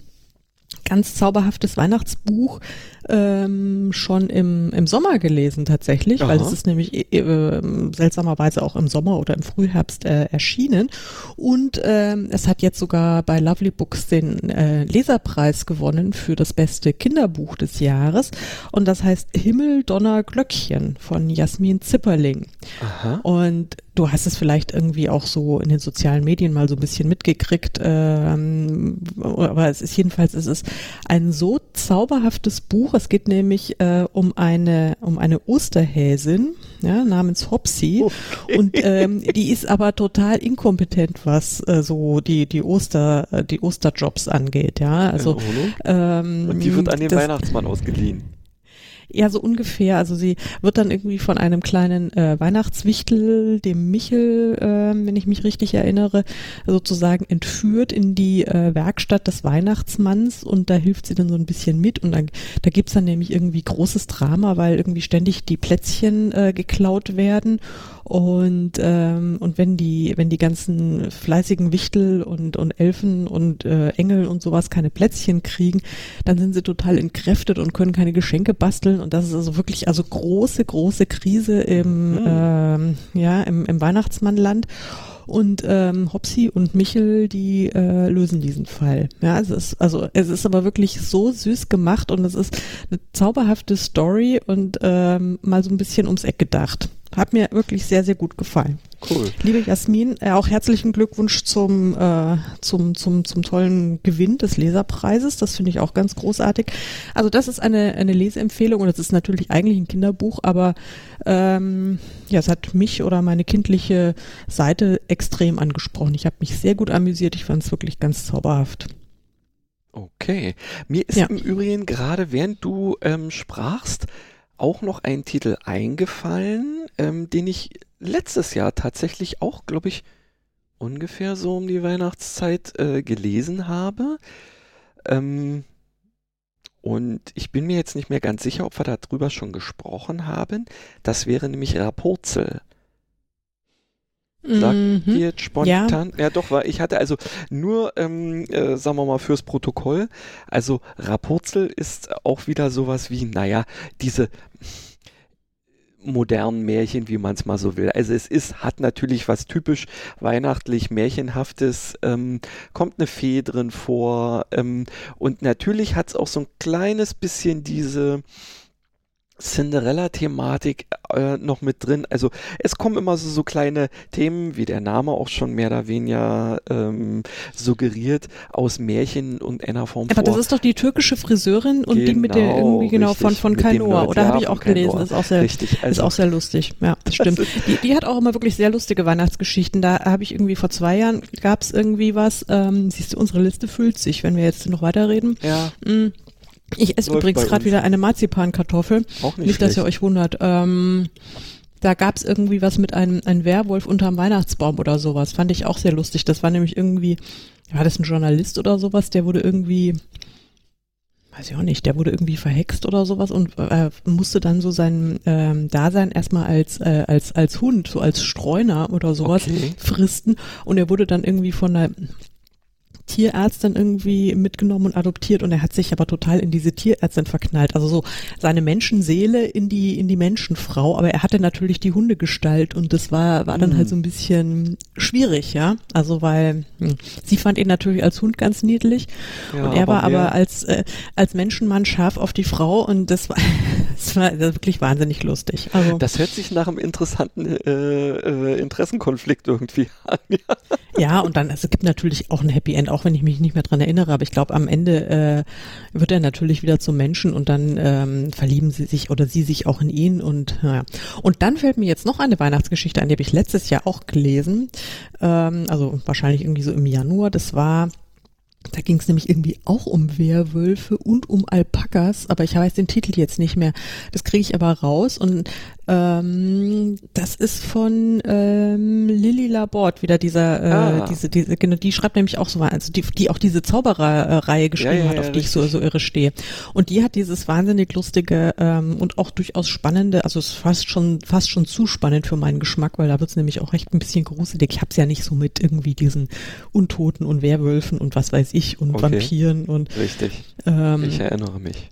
ganz zauberhaftes Weihnachtsbuch ähm, schon im, im Sommer gelesen tatsächlich, Aha. weil es ist nämlich äh, äh, seltsamerweise auch im Sommer oder im Frühherbst äh, erschienen und ähm, es hat jetzt sogar bei Lovely Books den äh, Leserpreis gewonnen für das beste Kinderbuch des Jahres und das heißt Himmel, Donner, Glöckchen von Jasmin Zipperling. Aha. Und du hast es vielleicht irgendwie auch so in den sozialen Medien mal so ein bisschen mitgekriegt, ähm, aber es ist jedenfalls, es ist ein so zauberhaftes Buch. Es geht nämlich äh, um eine um eine Osterhäsin ja, namens Hopsy okay. und ähm, die ist aber total inkompetent, was äh, so die die Oster äh, die Osterjobs angeht. Ja, also ähm, und die wird an den das, Weihnachtsmann ausgeliehen. Ja, so ungefähr. Also sie wird dann irgendwie von einem kleinen äh, Weihnachtswichtel, dem Michel, äh, wenn ich mich richtig erinnere, sozusagen entführt in die äh, Werkstatt des Weihnachtsmanns und da hilft sie dann so ein bisschen mit und dann, da gibt's dann nämlich irgendwie großes Drama, weil irgendwie ständig die Plätzchen äh, geklaut werden und, ähm, und wenn die, wenn die ganzen fleißigen Wichtel und, und Elfen und äh, Engel und sowas keine Plätzchen kriegen, dann sind sie total entkräftet und können keine Geschenke basteln. Und das ist also wirklich also große, große Krise im, mhm. ähm, ja, im, im Weihnachtsmannland. Und ähm, Hopsi und Michel, die äh, lösen diesen Fall. Ja, es ist, also es ist aber wirklich so süß gemacht und es ist eine zauberhafte Story und ähm, mal so ein bisschen ums Eck gedacht. Hat mir wirklich sehr, sehr gut gefallen. Cool. Liebe Jasmin, äh, auch herzlichen Glückwunsch zum, äh, zum, zum, zum tollen Gewinn des Leserpreises. Das finde ich auch ganz großartig. Also das ist eine, eine Leseempfehlung und es ist natürlich eigentlich ein Kinderbuch, aber ähm, ja, es hat mich oder meine kindliche Seite extrem angesprochen. Ich habe mich sehr gut amüsiert. Ich fand es wirklich ganz zauberhaft. Okay. Mir ist ja. im Übrigen gerade, während du ähm, sprachst, auch noch ein Titel eingefallen, ähm, den ich letztes Jahr tatsächlich auch, glaube ich, ungefähr so um die Weihnachtszeit äh, gelesen habe. Ähm, und ich bin mir jetzt nicht mehr ganz sicher, ob wir darüber schon gesprochen haben. Das wäre nämlich Rapunzel. Sagt mhm. dir jetzt spontan? Ja. ja, doch, weil ich hatte also nur, ähm, äh, sagen wir mal, fürs Protokoll. Also Rapurzel ist auch wieder sowas wie, naja, diese modernen Märchen, wie man es mal so will. Also es ist, hat natürlich was typisch weihnachtlich Märchenhaftes, ähm, kommt eine Fee drin vor ähm, und natürlich hat es auch so ein kleines bisschen diese Cinderella-Thematik äh, noch mit drin. Also es kommen immer so, so kleine Themen, wie der Name auch schon mehr oder weniger ähm, suggeriert, aus Märchen und einer Form Aber vor. das ist doch die türkische Friseurin und genau, die mit der genau, irgendwie genau richtig, von, von Kainoa, oder habe ich auch gelesen. Das ist auch sehr, richtig, also, ist auch sehr lustig. Ja, das stimmt. die, die hat auch immer wirklich sehr lustige Weihnachtsgeschichten. Da habe ich irgendwie vor zwei Jahren gab es irgendwie was. Ähm, siehst du, unsere Liste füllt sich, wenn wir jetzt noch weiterreden. Ja. Mhm ich esse übrigens gerade wieder eine Marzipankartoffel. Auch nicht, nicht dass ihr euch wundert. Ähm, da gab es irgendwie was mit einem, einem Werwolf unterm Weihnachtsbaum oder sowas. Fand ich auch sehr lustig. Das war nämlich irgendwie, war das ein Journalist oder sowas, der wurde irgendwie, weiß ich auch nicht, der wurde irgendwie verhext oder sowas und äh, musste dann so sein ähm, Dasein erstmal als, äh, als, als Hund, so als Streuner oder sowas okay. fristen. Und er wurde dann irgendwie von einer Tierärztin irgendwie mitgenommen und adoptiert und er hat sich aber total in diese Tierärztin verknallt. Also so seine Menschenseele in die, in die Menschenfrau, aber er hatte natürlich die Hundegestalt und das war, war dann mm. halt so ein bisschen schwierig, ja. Also weil hm, sie fand ihn natürlich als Hund ganz niedlich ja, und er war aber, aber als, äh, als Menschenmann scharf auf die Frau und das war, das war wirklich wahnsinnig lustig. Also, das hört sich nach einem interessanten äh, äh, Interessenkonflikt irgendwie an. ja. ja, und dann, also es gibt natürlich auch ein Happy End, auch wenn ich mich nicht mehr dran erinnere, aber ich glaube, am Ende äh, wird er natürlich wieder zum Menschen und dann ähm, verlieben sie sich oder sie sich auch in ihn und naja. Und dann fällt mir jetzt noch eine Weihnachtsgeschichte an, die habe ich letztes Jahr auch gelesen, ähm, also wahrscheinlich irgendwie so im Januar. Das war da ging es nämlich irgendwie auch um Werwölfe und um Alpakas, aber ich weiß den Titel jetzt nicht mehr. Das kriege ich aber raus und ähm, das ist von ähm, Lilly Laborde, wieder dieser, äh, ah. diese, diese, genau, die schreibt nämlich auch so, also die, die auch diese Zaubererreihe geschrieben ja, ja, hat, auf ja, die ich so, so irre stehe. Und die hat dieses wahnsinnig lustige ähm, und auch durchaus spannende, also es ist fast schon, fast schon zu spannend für meinen Geschmack, weil da wird es nämlich auch recht ein bisschen gruselig. Ich hab's ja nicht so mit irgendwie diesen Untoten und Werwölfen und was weiß ich und okay. Vampiren und Richtig. Ähm, ich erinnere mich.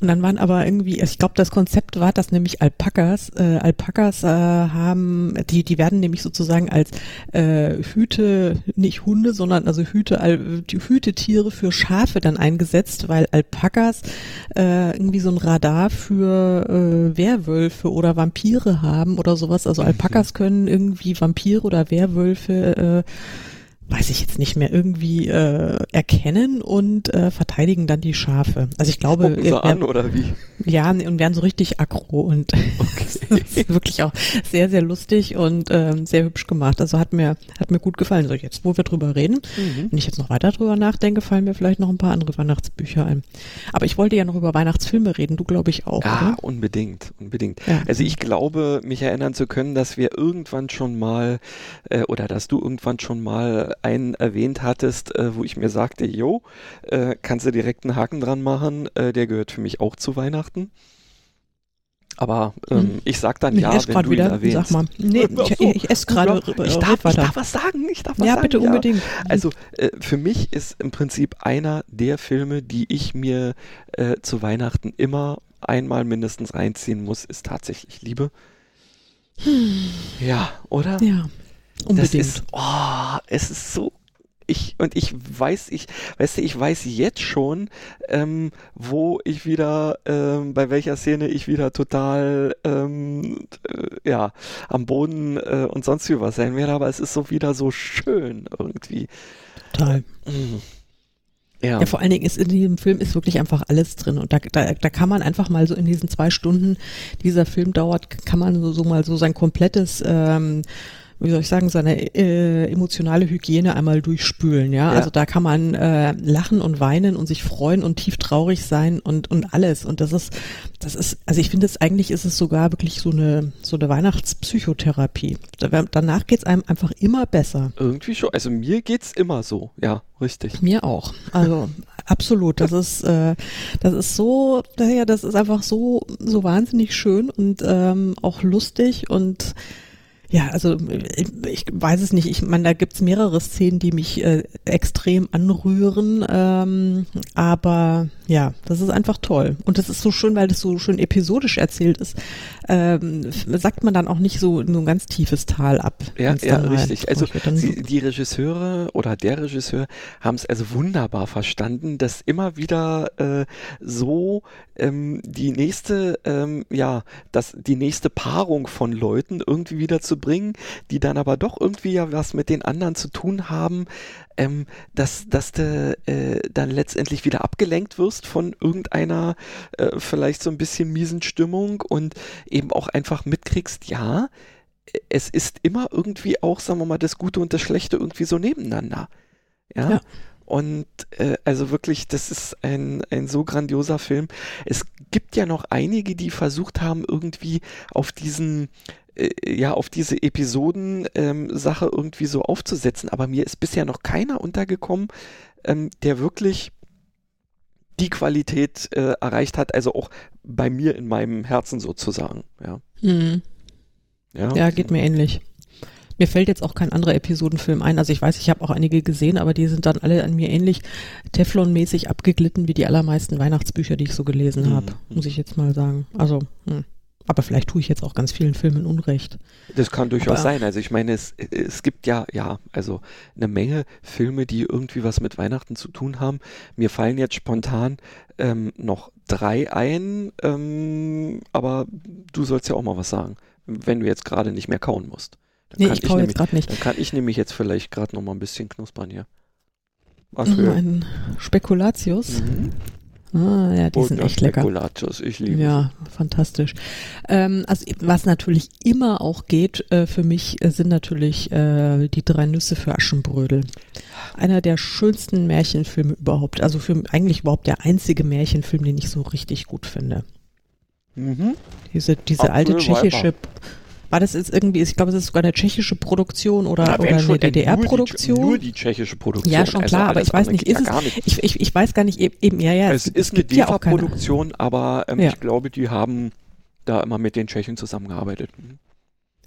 Und dann waren aber irgendwie, ich glaube, das Konzept war, dass nämlich Alpakas, äh, Alpakas äh, haben, die, die werden nämlich sozusagen als äh, Hüte, nicht Hunde, sondern also Hüte, Al, die Hütetiere für Schafe dann eingesetzt, weil Alpakas äh, irgendwie so ein Radar für äh, Werwölfe oder Vampire haben oder sowas. Also Alpakas können irgendwie Vampire oder Werwölfe äh, weiß ich jetzt nicht mehr, irgendwie äh, erkennen und äh, verteidigen dann die Schafe. Also ich glaube, Spucken sie an oder wie? Ja, und werden so richtig aggro und okay. wirklich auch sehr sehr lustig und ähm, sehr hübsch gemacht. Also hat mir hat mir gut gefallen. So jetzt, wo wir drüber reden, mhm. wenn ich jetzt noch weiter drüber nachdenke, fallen mir vielleicht noch ein paar andere Weihnachtsbücher ein. Aber ich wollte ja noch über Weihnachtsfilme reden. Du glaube ich auch. Ja, oder? unbedingt, unbedingt. Ja. Also ich glaube, mich erinnern zu können, dass wir irgendwann schon mal äh, oder dass du irgendwann schon mal einen erwähnt hattest, äh, wo ich mir sagte, jo, äh, kannst du direkt einen Haken dran machen, äh, der gehört für mich auch zu Weihnachten. Aber ähm, hm. ich sag dann ich ja, wenn du wieder. ihn erwähnst. Sag mal. Nee, ich, ich, ich esse gerade. Ich, darf, ich darf was sagen. Ich darf was ja, sagen. Bitte ja, bitte unbedingt. Also äh, für mich ist im Prinzip einer der Filme, die ich mir äh, zu Weihnachten immer einmal mindestens reinziehen muss, ist tatsächlich Liebe. Hm. Ja, oder? Ja. Unbedingt. Ist, oh, es ist so ich und ich weiß, ich, weißt du, ich weiß jetzt schon, ähm, wo ich wieder, ähm, bei welcher Szene ich wieder total, ähm, äh, ja, am Boden äh, und sonst wie was sein werde, aber es ist so wieder so schön irgendwie. Total. Mhm. Ja. ja, vor allen Dingen ist in diesem Film ist wirklich einfach alles drin und da, da, da kann man einfach mal so in diesen zwei Stunden, dieser Film dauert, kann man so, so mal so sein komplettes ähm, wie soll ich sagen, seine äh, emotionale Hygiene einmal durchspülen, ja? ja. Also da kann man äh, lachen und weinen und sich freuen und tief traurig sein und und alles. Und das ist, das ist, also ich finde es eigentlich ist es sogar wirklich so eine so eine Weihnachtspsychotherapie. Da, danach geht's einem einfach immer besser. Irgendwie schon. Also mir geht's immer so, ja, richtig. Mir auch. Also absolut. Das ist, äh, das ist so, ja, das ist einfach so so wahnsinnig schön und ähm, auch lustig und Ja, also ich weiß es nicht. Ich meine, da gibt's mehrere Szenen, die mich äh, extrem anrühren. Ähm, aber ja, das ist einfach toll. Und das ist so schön, weil das so schön episodisch erzählt ist. Ähm, sagt man dann auch nicht so, so ein ganz tiefes Tal ab. Ja, ja richtig. Also sie, die Regisseure oder der Regisseur haben es also wunderbar verstanden, dass immer wieder äh, so ähm, die nächste, ähm, ja, dass die nächste Paarung von Leuten irgendwie wieder zu bringen, die dann aber doch irgendwie ja was mit den anderen zu tun haben, ähm, dass, dass du äh, dann letztendlich wieder abgelenkt wirst von irgendeiner äh, vielleicht so ein bisschen miesen Stimmung und eben auch einfach mitkriegst, ja, es ist immer irgendwie auch, sagen wir mal, das Gute und das Schlechte irgendwie so nebeneinander. Ja. ja. Und äh, also wirklich, das ist ein, ein so grandioser Film. Es gibt ja noch einige, die versucht haben, irgendwie auf diesen äh, ja auf diese Episoden-Sache ähm, irgendwie so aufzusetzen, aber mir ist bisher noch keiner untergekommen, ähm, der wirklich die Qualität äh, erreicht hat, also auch bei mir in meinem Herzen sozusagen. Ja, mhm. ja. ja geht mir ähnlich. Mir fällt jetzt auch kein anderer Episodenfilm ein. Also ich weiß, ich habe auch einige gesehen, aber die sind dann alle an mir ähnlich Teflon-mäßig abgeglitten wie die allermeisten Weihnachtsbücher, die ich so gelesen mhm. habe, muss ich jetzt mal sagen. Also, mh. Aber vielleicht tue ich jetzt auch ganz vielen Filmen Unrecht. Das kann durchaus Aber, sein. Also ich meine, es, es gibt ja, ja, also eine Menge Filme, die irgendwie was mit Weihnachten zu tun haben. Mir fallen jetzt spontan ähm, noch drei ein, ähm, aber du sollst ja auch mal was sagen, wenn du jetzt gerade nicht mehr kauen musst. Dann nee, ich kaue jetzt gerade nicht. Dann kann ich nämlich jetzt vielleicht gerade noch mal ein bisschen knuspern hier. Was für? Ein Spekulatius. Mhm. Ah, ja, die Und sind echt lecker. Ich liebe Ja, fantastisch. Ähm, also was natürlich immer auch geht äh, für mich, äh, sind natürlich äh, die drei Nüsse für Aschenbrödel. Einer der schönsten Märchenfilme überhaupt. Also für eigentlich überhaupt der einzige Märchenfilm, den ich so richtig gut finde. Mhm. Diese, diese alte tschechische Weiber. War das jetzt irgendwie, ich glaube, es ist sogar eine tschechische Produktion oder, ja, oder eine DDR-Produktion? Nur, nur, die tschechische Produktion. Ja, schon also klar, aber ich weiß nicht, ist es, nicht. Ich, ich, ich weiß gar nicht, eben, ja, ja. Es, es ist eine DEFA-Produktion, aber ähm, ja. ich glaube, die haben da immer mit den Tschechen zusammengearbeitet. Mhm.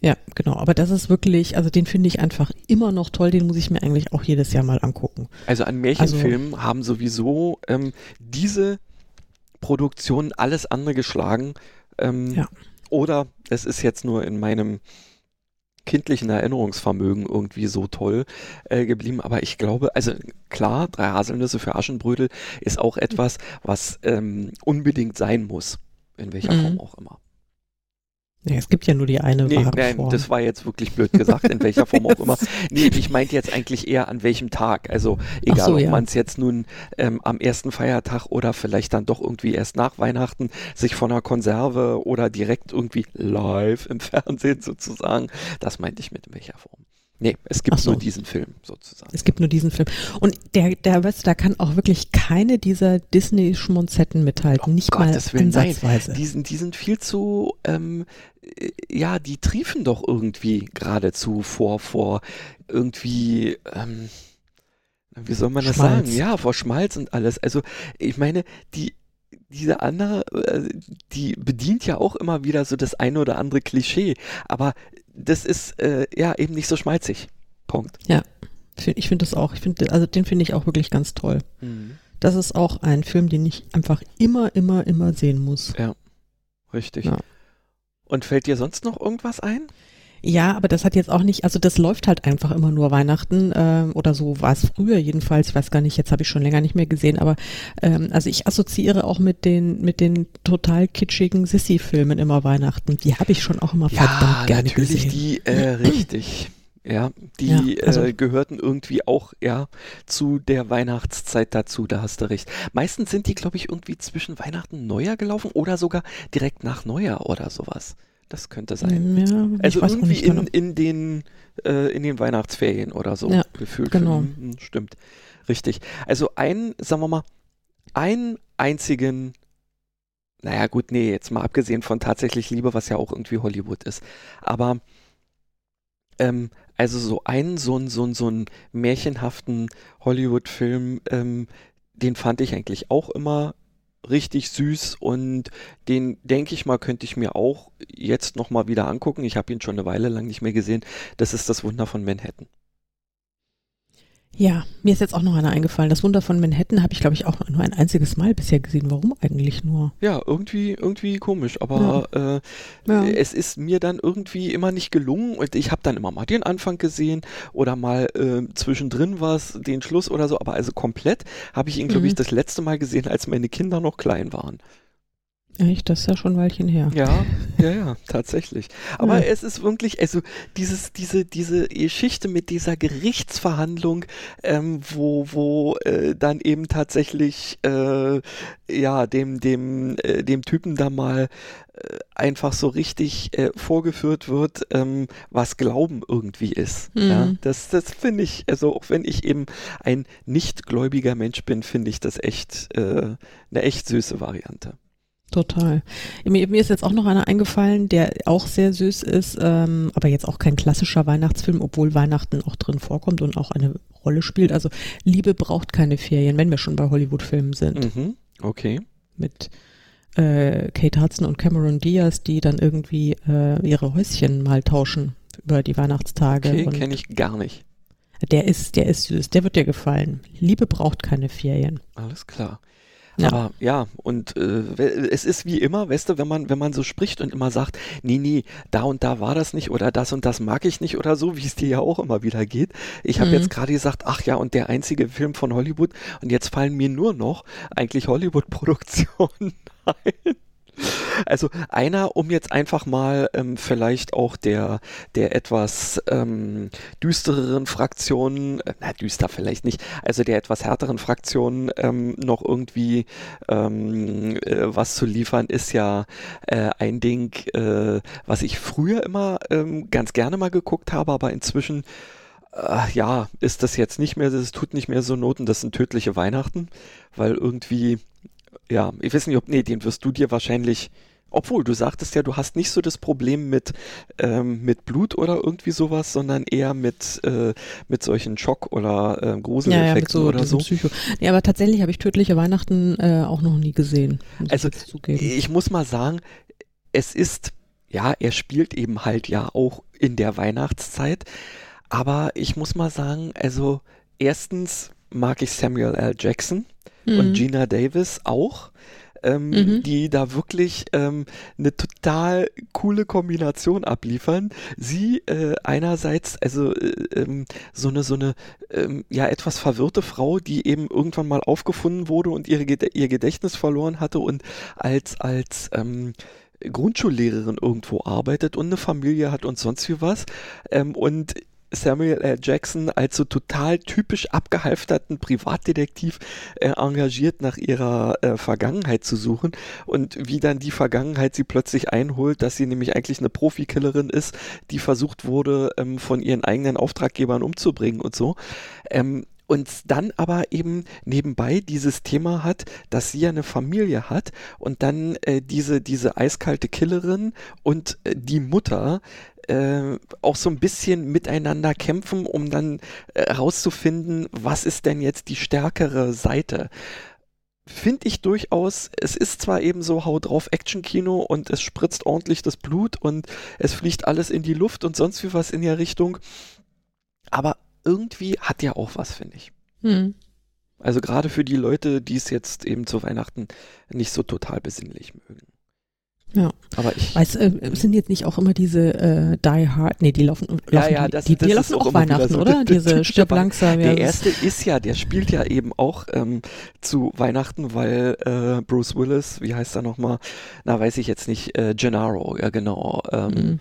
Ja, genau. Aber das ist wirklich, also den finde ich einfach immer noch toll. Den muss ich mir eigentlich auch jedes Jahr mal angucken. Also an Märchenfilmen also, haben sowieso ähm, diese Produktionen alles andere geschlagen. Ähm, ja. Oder es ist jetzt nur in meinem kindlichen Erinnerungsvermögen irgendwie so toll äh, geblieben. Aber ich glaube, also klar, drei Haselnüsse für Aschenbrödel ist auch etwas, was ähm, unbedingt sein muss. In welcher mhm. Form auch immer. Nee, es gibt ja nur die eine nee, nein, Form. das war jetzt wirklich blöd gesagt, in welcher Form auch immer. Nee, ich meinte jetzt eigentlich eher an welchem Tag. Also egal, so, ob ja. man es jetzt nun ähm, am ersten Feiertag oder vielleicht dann doch irgendwie erst nach Weihnachten sich von einer Konserve oder direkt irgendwie live im Fernsehen sozusagen, das meinte ich mit in welcher Form. Nee, es gibt so. nur diesen Film sozusagen. Es gibt nur diesen Film. Und der, der weißt da kann auch wirklich keine dieser Disney-Schmonzetten mithalten. Oh nicht Gott, mal ansatzweise. Die sind, die sind viel zu, ähm, äh, ja, die triefen doch irgendwie geradezu vor, vor irgendwie, ähm, wie soll man das Schmalz. sagen? Ja, vor Schmalz und alles. Also, ich meine, die, diese andere, äh, die bedient ja auch immer wieder so das eine oder andere Klischee, aber das ist äh, ja eben nicht so schmalzig. Punkt. Ja, ich finde das auch. Ich finde, also den finde ich auch wirklich ganz toll. Mhm. Das ist auch ein Film, den ich einfach immer, immer, immer sehen muss. Ja, richtig. Ja. Und fällt dir sonst noch irgendwas ein? Ja, aber das hat jetzt auch nicht, also das läuft halt einfach immer nur Weihnachten äh, oder so war es früher jedenfalls. Ich weiß gar nicht, jetzt habe ich schon länger nicht mehr gesehen, aber ähm, also ich assoziiere auch mit den mit den total kitschigen Sissy-Filmen immer Weihnachten. Die habe ich schon auch immer ja, verdammt gerne natürlich gesehen. die äh, richtig. Ja, die ja, also, äh, gehörten irgendwie auch ja zu der Weihnachtszeit dazu, da hast du recht. Meistens sind die, glaube ich, irgendwie zwischen Weihnachten und Neujahr gelaufen oder sogar direkt nach Neujahr oder sowas. Das könnte sein. Ja, also irgendwie in, genau. in, den, äh, in den Weihnachtsferien oder so ja, gefühlt. Genau. Hm, stimmt. Richtig. Also ein, sagen wir mal, einen einzigen, naja gut, nee, jetzt mal abgesehen von tatsächlich Liebe, was ja auch irgendwie Hollywood ist. Aber ähm, also so einen, so einen, so einen, so einen märchenhaften Hollywood-Film, ähm, den fand ich eigentlich auch immer richtig süß und den denke ich mal, könnte ich mir auch jetzt nochmal wieder angucken. Ich habe ihn schon eine Weile lang nicht mehr gesehen. Das ist das Wunder von Manhattan. Ja, mir ist jetzt auch noch einer eingefallen. Das Wunder von Manhattan habe ich, glaube ich, auch nur ein einziges Mal bisher gesehen. Warum eigentlich nur? Ja, irgendwie, irgendwie komisch. Aber ja. Äh, ja. es ist mir dann irgendwie immer nicht gelungen. Und ich habe dann immer mal den Anfang gesehen oder mal äh, zwischendrin was, den Schluss oder so. Aber also komplett habe ich ihn, glaube mhm. ich, das letzte Mal gesehen, als meine Kinder noch klein waren. Echt, das ist ja schon ein Weilchen her. Ja, ja, ja, tatsächlich. Aber ja. es ist wirklich, also dieses, diese, diese Geschichte mit dieser Gerichtsverhandlung, ähm, wo, wo äh, dann eben tatsächlich äh, ja dem, dem, äh, dem Typen da mal äh, einfach so richtig äh, vorgeführt wird, ähm, was Glauben irgendwie ist. Mhm. Ja, das, das finde ich, also auch wenn ich eben ein nicht gläubiger Mensch bin, finde ich das echt äh, eine echt süße Variante. Total. Mir, mir, ist jetzt auch noch einer eingefallen, der auch sehr süß ist, ähm, aber jetzt auch kein klassischer Weihnachtsfilm, obwohl Weihnachten auch drin vorkommt und auch eine Rolle spielt. Also Liebe braucht keine Ferien, wenn wir schon bei Hollywood-Filmen sind. Mhm. Okay. Mit äh, Kate Hudson und Cameron Diaz, die dann irgendwie äh, ihre Häuschen mal tauschen über die Weihnachtstage. Okay, kenne ich gar nicht. Der ist, der ist süß, der wird dir gefallen. Liebe braucht keine Ferien. Alles klar. Ja. Aber ja, und äh, es ist wie immer, weißt du, wenn man, wenn man so spricht und immer sagt, nee, nee, da und da war das nicht oder das und das mag ich nicht oder so, wie es dir ja auch immer wieder geht. Ich habe mhm. jetzt gerade gesagt, ach ja, und der einzige Film von Hollywood und jetzt fallen mir nur noch eigentlich Hollywood-Produktionen ein. Also einer, um jetzt einfach mal ähm, vielleicht auch der, der etwas ähm, düstereren Fraktionen, äh, na düster vielleicht nicht, also der etwas härteren Fraktionen ähm, noch irgendwie ähm, äh, was zu liefern, ist ja äh, ein Ding, äh, was ich früher immer ähm, ganz gerne mal geguckt habe, aber inzwischen äh, ja, ist das jetzt nicht mehr, das tut nicht mehr so Noten, das sind tödliche Weihnachten, weil irgendwie ja, ich weiß nicht, ob, nee, den wirst du dir wahrscheinlich, obwohl du sagtest ja, du hast nicht so das Problem mit, ähm, mit Blut oder irgendwie sowas, sondern eher mit, äh, mit solchen Schock- oder äh, Gruseleffekten ja, ja, so, oder so. Psycho. Nee, aber tatsächlich habe ich tödliche Weihnachten äh, auch noch nie gesehen. Also ich, ich muss mal sagen, es ist, ja, er spielt eben halt ja auch in der Weihnachtszeit, aber ich muss mal sagen, also erstens mag ich Samuel L. Jackson mhm. und Gina Davis auch. Ähm, mhm. die da wirklich ähm, eine total coole Kombination abliefern. Sie äh, einerseits, also äh, ähm, so eine so eine ähm, ja etwas verwirrte Frau, die eben irgendwann mal aufgefunden wurde und ihre ihr Gedächtnis verloren hatte und als als ähm, Grundschullehrerin irgendwo arbeitet und eine Familie hat und sonst wie was. Ähm, und Samuel L. Jackson als so total typisch abgehalfterten Privatdetektiv äh, engagiert, nach ihrer äh, Vergangenheit zu suchen und wie dann die Vergangenheit sie plötzlich einholt, dass sie nämlich eigentlich eine Profikillerin ist, die versucht wurde, ähm, von ihren eigenen Auftraggebern umzubringen und so. Ähm, und dann aber eben nebenbei dieses Thema hat, dass sie ja eine Familie hat und dann äh, diese, diese eiskalte Killerin und äh, die Mutter äh, auch so ein bisschen miteinander kämpfen, um dann herauszufinden, äh, was ist denn jetzt die stärkere Seite. Finde ich durchaus, es ist zwar eben so Hau drauf Action-Kino und es spritzt ordentlich das Blut und es fliegt alles in die Luft und sonst wie was in der Richtung, aber irgendwie hat ja auch was, finde ich. Hm. Also gerade für die Leute, die es jetzt eben zu Weihnachten nicht so total besinnlich mögen. Ja, aber ich. Weißt, äh, sind jetzt nicht auch immer diese äh, Die Hard, nee, die laufen, laufen ja, ja, das, die, die, die laufen auch, auch Weihnachten, so oder? diese Stirb langsam. Der erste ist ja, der spielt ja eben auch ähm, zu Weihnachten, weil äh, Bruce Willis, wie heißt er nochmal? Na, weiß ich jetzt nicht, äh, Gennaro, ja genau. Ähm, mhm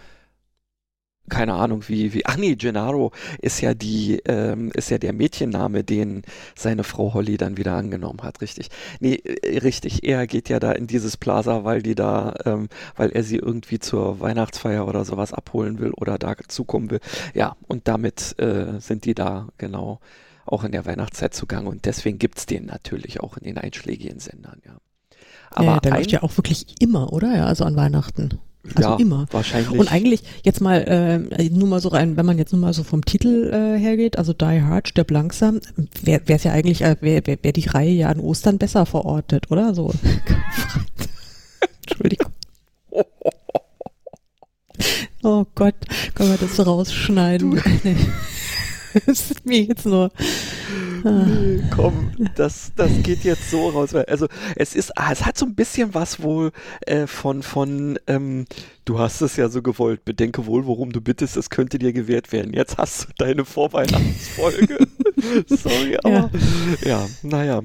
keine Ahnung wie, wie, ach nee, Gennaro ist ja die, ähm, ist ja der Mädchenname, den seine Frau Holly dann wieder angenommen hat, richtig. Nee, äh, richtig, er geht ja da in dieses Plaza, weil die da, ähm, weil er sie irgendwie zur Weihnachtsfeier oder sowas abholen will oder da zukommen will. Ja, und damit äh, sind die da genau auch in der Weihnachtszeit zugange und deswegen gibt's den natürlich auch in den einschlägigen Sendern, ja. Aber ja, der läuft ja auch wirklich immer, oder? Ja, also an Weihnachten. Also ja, immer. Wahrscheinlich. Und eigentlich jetzt mal, äh, nur mal so rein, wenn man jetzt nur mal so vom Titel äh, hergeht, also Die Hard, stirb langsam, wäre es ja eigentlich, äh, wäre wär, wär die Reihe ja an Ostern besser verortet, oder so? Entschuldigung. Oh Gott, können wir das rausschneiden? das ist mir jetzt nur. Nee, komm, das, das geht jetzt so raus. Also es ist, ah, es hat so ein bisschen was wohl äh, von, von ähm, du hast es ja so gewollt, bedenke wohl, worum du bittest, es könnte dir gewährt werden. Jetzt hast du deine Vorweihnachtsfolge. Sorry, aber ja, ja naja.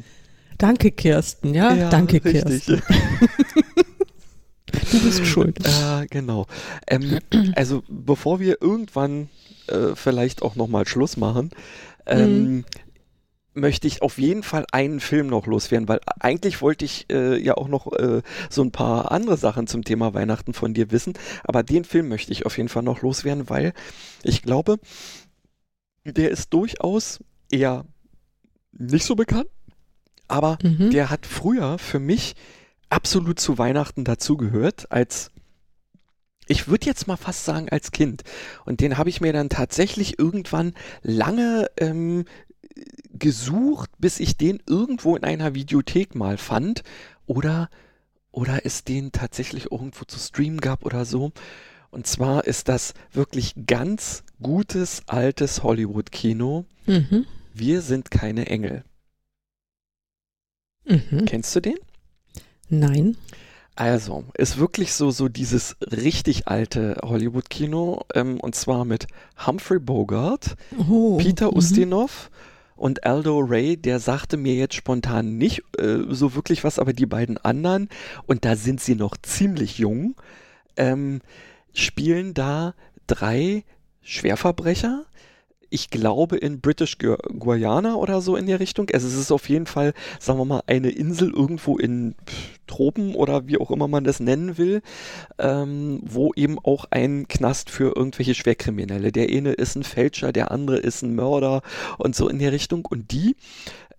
Danke, Kirsten, ja? ja Danke, richtig. Kirsten. du bist schuld. Äh, genau. Ähm, also bevor wir irgendwann äh, vielleicht auch nochmal Schluss machen, ähm, mhm. möchte ich auf jeden Fall einen Film noch loswerden, weil eigentlich wollte ich äh, ja auch noch äh, so ein paar andere Sachen zum Thema Weihnachten von dir wissen, aber den Film möchte ich auf jeden Fall noch loswerden, weil ich glaube, der ist durchaus eher nicht so bekannt, aber mhm. der hat früher für mich absolut zu Weihnachten dazugehört, als ich würde jetzt mal fast sagen als Kind. Und den habe ich mir dann tatsächlich irgendwann lange ähm, gesucht, bis ich den irgendwo in einer Videothek mal fand oder oder es den tatsächlich irgendwo zu streamen gab oder so. Und zwar ist das wirklich ganz gutes altes Hollywood-Kino. Mhm. Wir sind keine Engel. Mhm. Kennst du den? Nein. Also, ist wirklich so, so dieses richtig alte Hollywood-Kino, ähm, und zwar mit Humphrey Bogart, oh, Peter mhm. Ustinov und Aldo Ray, der sagte mir jetzt spontan nicht äh, so wirklich was, aber die beiden anderen, und da sind sie noch ziemlich jung, ähm, spielen da drei Schwerverbrecher, ich glaube in British Guiana oder so in der Richtung. Also es ist auf jeden Fall, sagen wir mal, eine Insel irgendwo in Tropen oder wie auch immer man das nennen will, ähm, wo eben auch ein Knast für irgendwelche Schwerkriminelle. Der eine ist ein Fälscher, der andere ist ein Mörder und so in der Richtung. Und die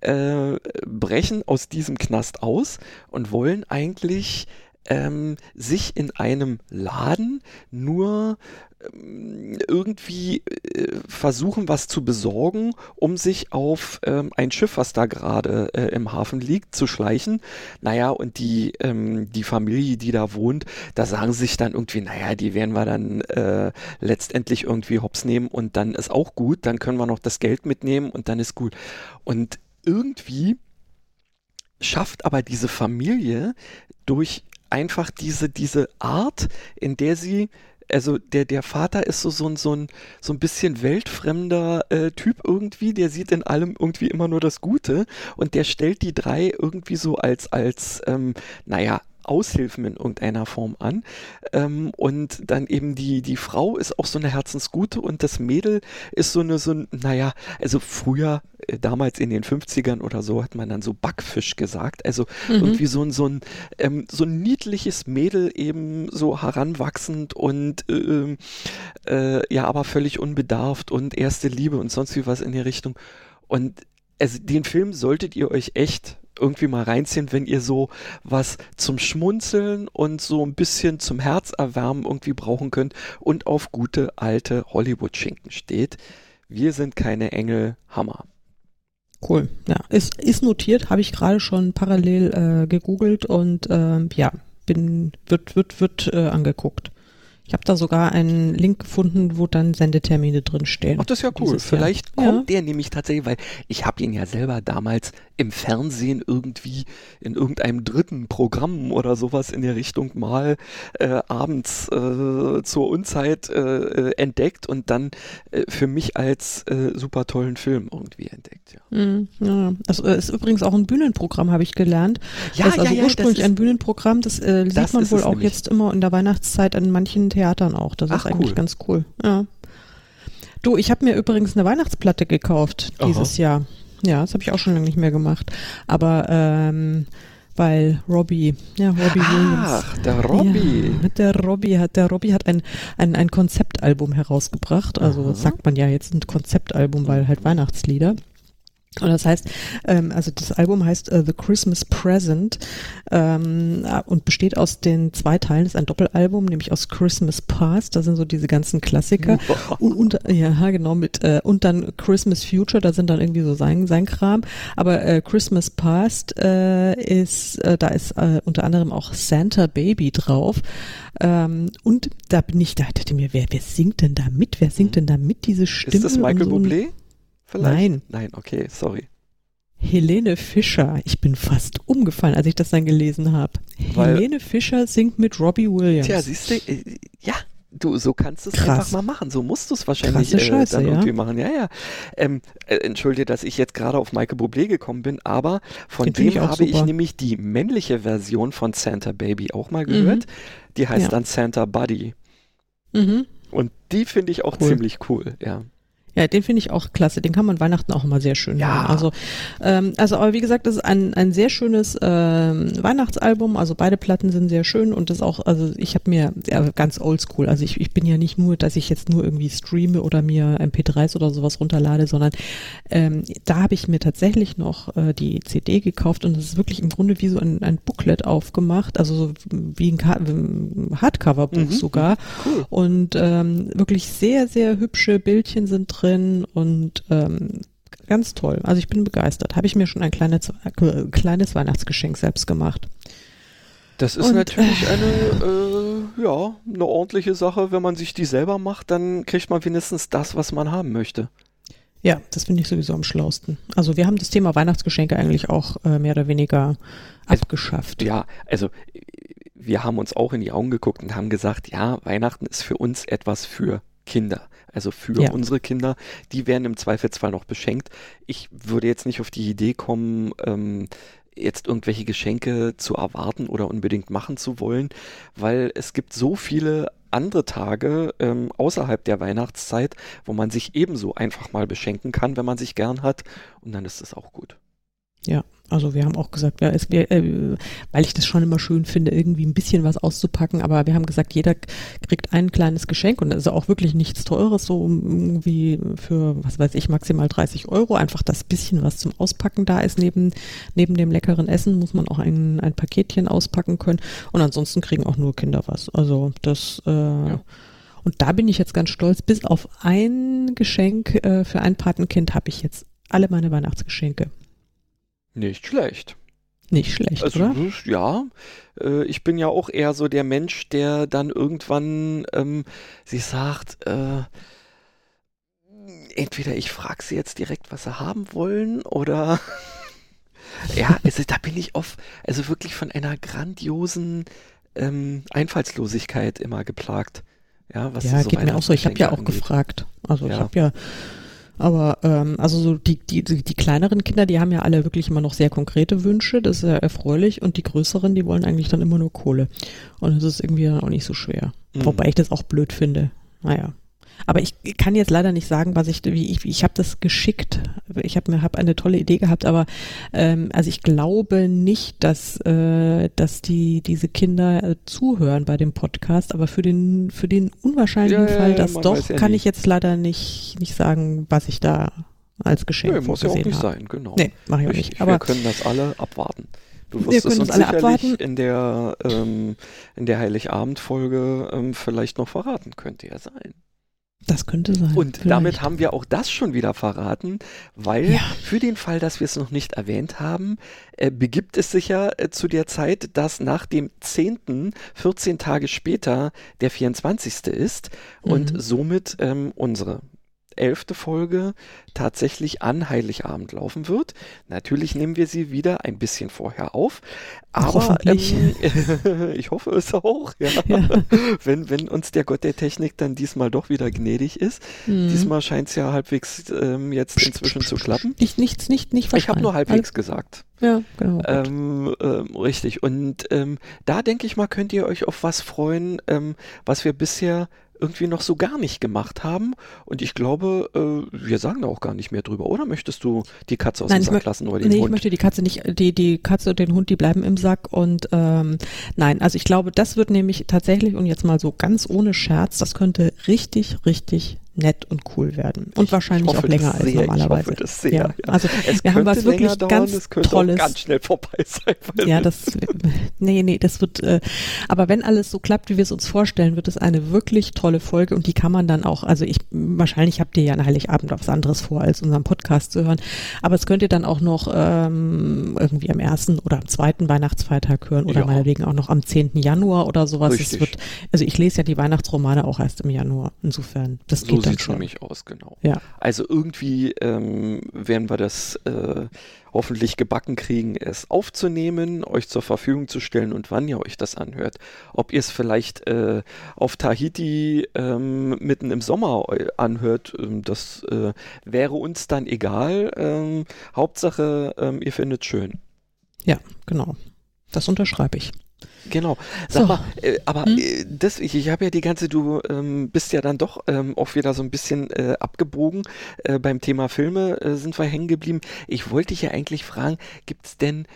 äh, brechen aus diesem Knast aus und wollen eigentlich ähm, sich in einem Laden nur irgendwie äh, versuchen, was zu besorgen, um sich auf ähm, ein Schiff, was da gerade äh, im Hafen liegt, zu schleichen. Naja, und die, ähm, die Familie, die da wohnt, da sagen sich dann irgendwie, naja, die werden wir dann äh, letztendlich irgendwie hops nehmen und dann ist auch gut, dann können wir noch das Geld mitnehmen und dann ist gut. Und irgendwie schafft aber diese Familie durch einfach diese, diese Art, in der sie also der, der Vater ist so, so, ein, so, ein, so ein bisschen weltfremder äh, Typ irgendwie, der sieht in allem irgendwie immer nur das Gute. Und der stellt die drei irgendwie so als, als ähm, naja, Aushilfen in irgendeiner Form an. Ähm, und dann eben die, die Frau ist auch so eine Herzensgute und das Mädel ist so eine, so ein, naja, also früher, äh, damals in den 50ern oder so, hat man dann so Backfisch gesagt. Also mhm. irgendwie so ein, so ein, ähm, so ein niedliches Mädel eben so heranwachsend und äh, äh, ja, aber völlig unbedarft und erste Liebe und sonst wie was in die Richtung. Und also den Film solltet ihr euch echt irgendwie mal reinziehen, wenn ihr so was zum Schmunzeln und so ein bisschen zum Herzerwärmen irgendwie brauchen könnt und auf gute alte Hollywood-Schinken steht. Wir sind keine Engel, Hammer. Cool, ja, ist, ist notiert, habe ich gerade schon parallel äh, gegoogelt und ähm, ja, bin, wird, wird, wird äh, angeguckt. Ich habe da sogar einen Link gefunden, wo dann Sendetermine drinstehen. Ach, das ist ja cool. Vielleicht Jahr. kommt ja. der nämlich tatsächlich, weil ich habe ihn ja selber damals im Fernsehen irgendwie in irgendeinem dritten Programm oder sowas in der Richtung mal äh, abends äh, zur Unzeit äh, entdeckt und dann äh, für mich als äh, super tollen Film irgendwie entdeckt. Ja. Mm, ja. Also ist übrigens auch ein Bühnenprogramm, habe ich gelernt. Ja, das ist also ja, ursprünglich ein Bühnenprogramm, das äh, sieht das man wohl auch jetzt immer in der Weihnachtszeit an manchen Theatern auch. Das Ach, ist eigentlich cool. ganz cool. Ja. Du, ich habe mir übrigens eine Weihnachtsplatte gekauft dieses Aha. Jahr. Ja, das habe ich auch schon lange nicht mehr gemacht. Aber ähm, weil Robbie, ja, Robbie Ach, Williams. Ach, der Robbie. Ja, der Robbie hat, der Robbie hat ein, ein, ein Konzeptalbum herausgebracht. Also Aha. sagt man ja jetzt ein Konzeptalbum, weil halt Weihnachtslieder. Und das heißt, ähm, also das Album heißt uh, The Christmas Present ähm, und besteht aus den zwei Teilen. Das ist ein Doppelalbum, nämlich aus Christmas Past. Da sind so diese ganzen Klassiker und, und ja genau mit äh, und dann Christmas Future. Da sind dann irgendwie so sein sein Kram. Aber äh, Christmas Past äh, ist äh, da ist äh, unter anderem auch Santa Baby drauf. Ähm, und da bin ich, da dachte mir, wer wer singt denn da mit? Wer singt denn da mit diese Stimme? Ist das Michael so Bublé? Vielleicht? Nein. Nein, okay, sorry. Helene Fischer. Ich bin fast umgefallen, als ich das dann gelesen habe. Helene Fischer singt mit Robbie Williams. Tja, siehst du, äh, ja, du, so kannst du es einfach mal machen. So musst du es wahrscheinlich äh, Scheiße, dann ja? irgendwie machen. Ja, ja. Ähm, äh, entschuldige, dass ich jetzt gerade auf Michael Bublé gekommen bin, aber von Den dem habe super. ich nämlich die männliche Version von Santa Baby auch mal gehört. Mhm. Die heißt ja. dann Santa Buddy. Mhm. Und die finde ich auch cool. ziemlich cool, ja. Ja, den finde ich auch klasse. Den kann man Weihnachten auch immer sehr schön ja. hören. Also, ähm, also aber wie gesagt, das ist ein, ein sehr schönes ähm, Weihnachtsalbum. Also beide Platten sind sehr schön und das auch, also ich habe mir ja, ganz oldschool. Also ich, ich bin ja nicht nur, dass ich jetzt nur irgendwie streame oder mir MP3s oder sowas runterlade, sondern ähm, da habe ich mir tatsächlich noch äh, die CD gekauft und das ist wirklich im Grunde wie so ein, ein Booklet aufgemacht, also so wie ein Hardcover-Buch mhm. sogar. Cool. Und ähm, wirklich sehr, sehr hübsche Bildchen sind drin drin und ähm, ganz toll. Also ich bin begeistert. Habe ich mir schon ein kleines, äh, kleines Weihnachtsgeschenk selbst gemacht. Das ist und, natürlich äh, eine, äh, ja, eine ordentliche Sache. Wenn man sich die selber macht, dann kriegt man wenigstens das, was man haben möchte. Ja, das finde ich sowieso am schlausten. Also wir haben das Thema Weihnachtsgeschenke eigentlich auch äh, mehr oder weniger also, abgeschafft. Ja, also wir haben uns auch in die Augen geguckt und haben gesagt, ja, Weihnachten ist für uns etwas für Kinder also für ja. unsere Kinder, die werden im Zweifelsfall noch beschenkt. Ich würde jetzt nicht auf die Idee kommen, ähm, jetzt irgendwelche Geschenke zu erwarten oder unbedingt machen zu wollen, weil es gibt so viele andere Tage ähm, außerhalb der Weihnachtszeit, wo man sich ebenso einfach mal beschenken kann, wenn man sich gern hat und dann ist es auch gut. Ja, also wir haben auch gesagt, ja, es wär, äh, weil ich das schon immer schön finde, irgendwie ein bisschen was auszupacken, aber wir haben gesagt, jeder kriegt ein kleines Geschenk und das ist auch wirklich nichts Teures, so irgendwie für, was weiß ich, maximal 30 Euro. Einfach das bisschen, was zum Auspacken da ist, neben, neben dem leckeren Essen muss man auch ein, ein Paketchen auspacken können und ansonsten kriegen auch nur Kinder was. Also das, äh, ja. Und da bin ich jetzt ganz stolz. Bis auf ein Geschenk äh, für ein Patenkind habe ich jetzt alle meine Weihnachtsgeschenke. Nicht schlecht. Nicht schlecht, also, oder? Ja, äh, ich bin ja auch eher so der Mensch, der dann irgendwann ähm, sich sagt, äh, entweder ich frage sie jetzt direkt, was sie haben wollen, oder ja, also da bin ich oft, also wirklich von einer grandiosen ähm, Einfallslosigkeit immer geplagt. Ja, was ja, so geht mir auch so. Ich habe ja auch angeht. gefragt. Also ja. ich habe ja aber ähm, also so die, die, die kleineren Kinder, die haben ja alle wirklich immer noch sehr konkrete Wünsche, das ist ja erfreulich. Und die größeren, die wollen eigentlich dann immer nur Kohle. Und das ist irgendwie auch nicht so schwer. Mhm. Wobei ich das auch blöd finde. Naja. Aber ich kann jetzt leider nicht sagen, was ich, wie ich, ich habe das geschickt. Ich habe mir hab eine tolle Idee gehabt, aber ähm, also ich glaube nicht, dass äh, dass die diese Kinder äh, zuhören bei dem Podcast. Aber für den für den unwahrscheinlichen ja, Fall, dass doch, ja kann nicht. ich jetzt leider nicht nicht sagen, was ich da als Geschenk nee, muss ja auch nicht habe. sein, genau. Nee, mache ich auch nicht. Aber wir können das alle abwarten. Du wirst es uns sicherlich abwarten. in der ähm, in der Heiligabend-Folge ähm, vielleicht noch verraten, könnte ja sein. Das könnte sein. Und vielleicht. damit haben wir auch das schon wieder verraten, weil ja. für den Fall, dass wir es noch nicht erwähnt haben, äh, begibt es sich ja äh, zu der Zeit, dass nach dem 10. 14 Tage später der 24. ist mhm. und somit ähm, unsere elfte Folge tatsächlich an Heiligabend laufen wird. Natürlich nehmen wir sie wieder ein bisschen vorher auf, aber ähm, ich hoffe es auch, ja. ja. Wenn, wenn uns der Gott der Technik dann diesmal doch wieder gnädig ist. Mhm. Diesmal scheint es ja halbwegs ähm, jetzt inzwischen zu klappen. Nicht, nichts, nicht, nicht Ich habe nur halbwegs All gesagt. Ja, genau. Ähm, ähm, richtig. Und ähm, da denke ich mal, könnt ihr euch auf was freuen, ähm, was wir bisher irgendwie noch so gar nicht gemacht haben. Und ich glaube, äh, wir sagen da auch gar nicht mehr drüber. Oder möchtest du die Katze aus nein, dem Sack lassen oder den nee, Hund? ich möchte die Katze nicht, die, die Katze und den Hund, die bleiben im Sack. Und ähm, nein, also ich glaube, das wird nämlich tatsächlich, und jetzt mal so ganz ohne Scherz, das könnte richtig, richtig nett und cool werden. Und ich, wahrscheinlich auch länger als sehr, normalerweise. Ich hoffe sehr, ja. Also es wir haben was wirklich dauern, ganz Tolles. ganz schnell vorbei sein. Ja, das nee, nee, das wird äh, aber wenn alles so klappt, wie wir es uns vorstellen, wird es eine wirklich tolle Folge und die kann man dann auch, also ich wahrscheinlich habt ihr ja an Heiligabend was anderes vor, als unseren Podcast zu hören, aber es könnt ihr dann auch noch ähm, irgendwie am ersten oder am zweiten Weihnachtsfeiertag hören oder ja. meinetwegen auch noch am 10. Januar oder sowas. Richtig. Es wird, also ich lese ja die Weihnachtsromane auch erst im Januar. Insofern, das geht dann schon. nämlich aus, genau. Ja. Also irgendwie ähm, werden wir das äh, hoffentlich gebacken kriegen, es aufzunehmen, euch zur Verfügung zu stellen und wann ihr euch das anhört. Ob ihr es vielleicht äh, auf Tahiti ähm, mitten im Sommer anhört, ähm, das äh, wäre uns dann egal. Ähm, Hauptsache, ähm, ihr findet schön. Ja, genau. Das unterschreibe ich. Genau. Sag so. mal, äh, aber hm? äh, das, ich, ich habe ja die ganze, du ähm, bist ja dann doch ähm, auch wieder so ein bisschen äh, abgebogen. Äh, beim Thema Filme äh, sind wir hängen geblieben. Ich wollte dich ja eigentlich fragen, gibt es denn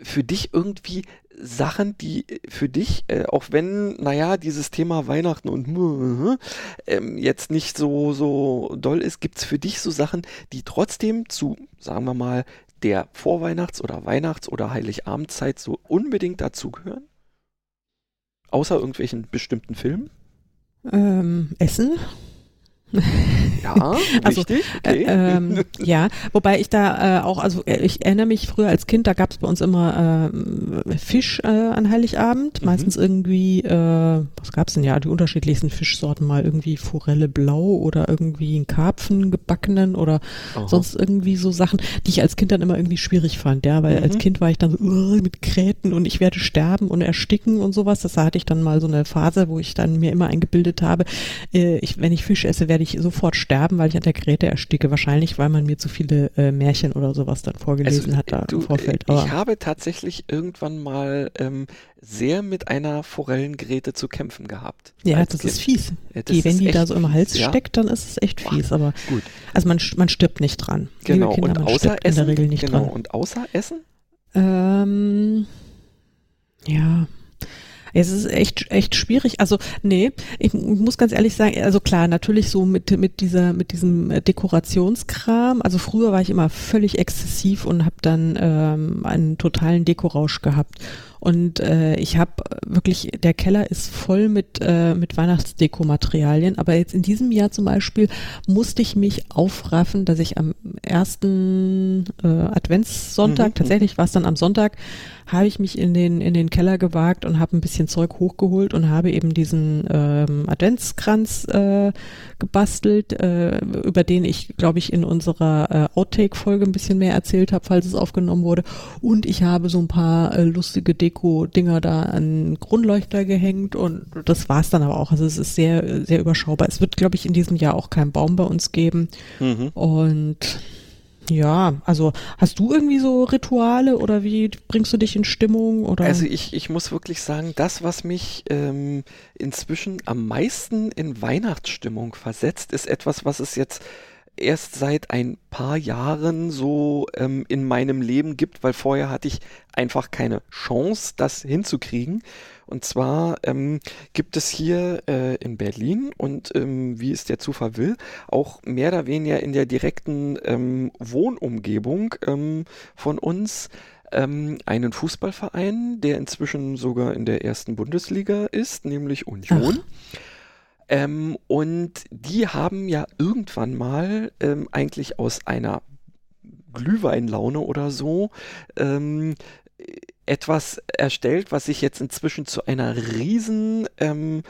für dich irgendwie Sachen, die für dich, äh, auch wenn, naja, dieses Thema Weihnachten und ähm, jetzt nicht so, so doll ist, gibt es für dich so Sachen, die trotzdem zu, sagen wir mal, der Vorweihnachts- oder Weihnachts- oder Heiligabendzeit so unbedingt dazugehören? Außer irgendwelchen bestimmten Filmen? Ähm, Essen. Ja, also, richtig. Okay. Äh, ähm, ja, wobei ich da äh, auch, also äh, ich erinnere mich früher als Kind, da gab es bei uns immer äh, Fisch äh, an Heiligabend, mhm. meistens irgendwie, äh, was gab's denn ja, die unterschiedlichsten Fischsorten, mal irgendwie Forelle blau oder irgendwie einen Karpfen gebackenen oder Aha. sonst irgendwie so Sachen, die ich als Kind dann immer irgendwie schwierig fand, ja, weil mhm. als Kind war ich dann so mit Kräten und ich werde sterben und ersticken und sowas. Das hatte ich dann mal so eine Phase, wo ich dann mir immer eingebildet habe, ich, wenn ich Fisch esse, werde ich sofort sterben, weil ich an der Gräte ersticke. Wahrscheinlich, weil man mir zu viele äh, Märchen oder sowas dann vorgelesen also, hat da du, im Vorfeld. Aber ich habe tatsächlich irgendwann mal ähm, sehr mit einer Forellengräte zu kämpfen gehabt. Ja, das kind. ist fies. Ja, das die, wenn die da so im Hals fies, steckt, dann ist es echt fies. Aber gut. Also man, man stirbt nicht dran. Genau. Kinder, und außer Essen, in der Regel nicht genau. dran. Und außer Essen? Ähm, ja. Es ist echt, echt schwierig. Also, nee, ich muss ganz ehrlich sagen, also klar, natürlich so mit, mit dieser, mit diesem Dekorationskram. Also früher war ich immer völlig exzessiv und habe dann ähm, einen totalen Dekorausch gehabt. Und äh, ich habe wirklich, der Keller ist voll mit, äh, mit Weihnachtsdekomaterialien. Aber jetzt in diesem Jahr zum Beispiel musste ich mich aufraffen, dass ich am ersten äh, Adventssonntag, mhm. tatsächlich war es dann am Sonntag, habe ich mich in den, in den Keller gewagt und habe ein bisschen Zeug hochgeholt und habe eben diesen ähm, Adventskranz äh, gebastelt, äh, über den ich, glaube ich, in unserer äh, Outtake-Folge ein bisschen mehr erzählt habe, falls es aufgenommen wurde. Und ich habe so ein paar äh, lustige Deko-Dinger da an Grundleuchter gehängt und das war's dann aber auch. Also es ist sehr, sehr überschaubar. Es wird, glaube ich, in diesem Jahr auch keinen Baum bei uns geben. Mhm. Und ja, also hast du irgendwie so Rituale oder wie bringst du dich in Stimmung? Oder? Also ich, ich muss wirklich sagen, das, was mich ähm, inzwischen am meisten in Weihnachtsstimmung versetzt, ist etwas, was es jetzt erst seit ein paar Jahren so ähm, in meinem Leben gibt, weil vorher hatte ich einfach keine Chance, das hinzukriegen. Und zwar ähm, gibt es hier äh, in Berlin und ähm, wie es der Zufall will, auch mehr oder weniger in der direkten ähm, Wohnumgebung ähm, von uns ähm, einen Fußballverein, der inzwischen sogar in der ersten Bundesliga ist, nämlich Union. Ähm, und die haben ja irgendwann mal eigentlich aus einer Glühweinlaune oder so ähm, etwas erstellt, was sich jetzt inzwischen zu einer riesen, ähm,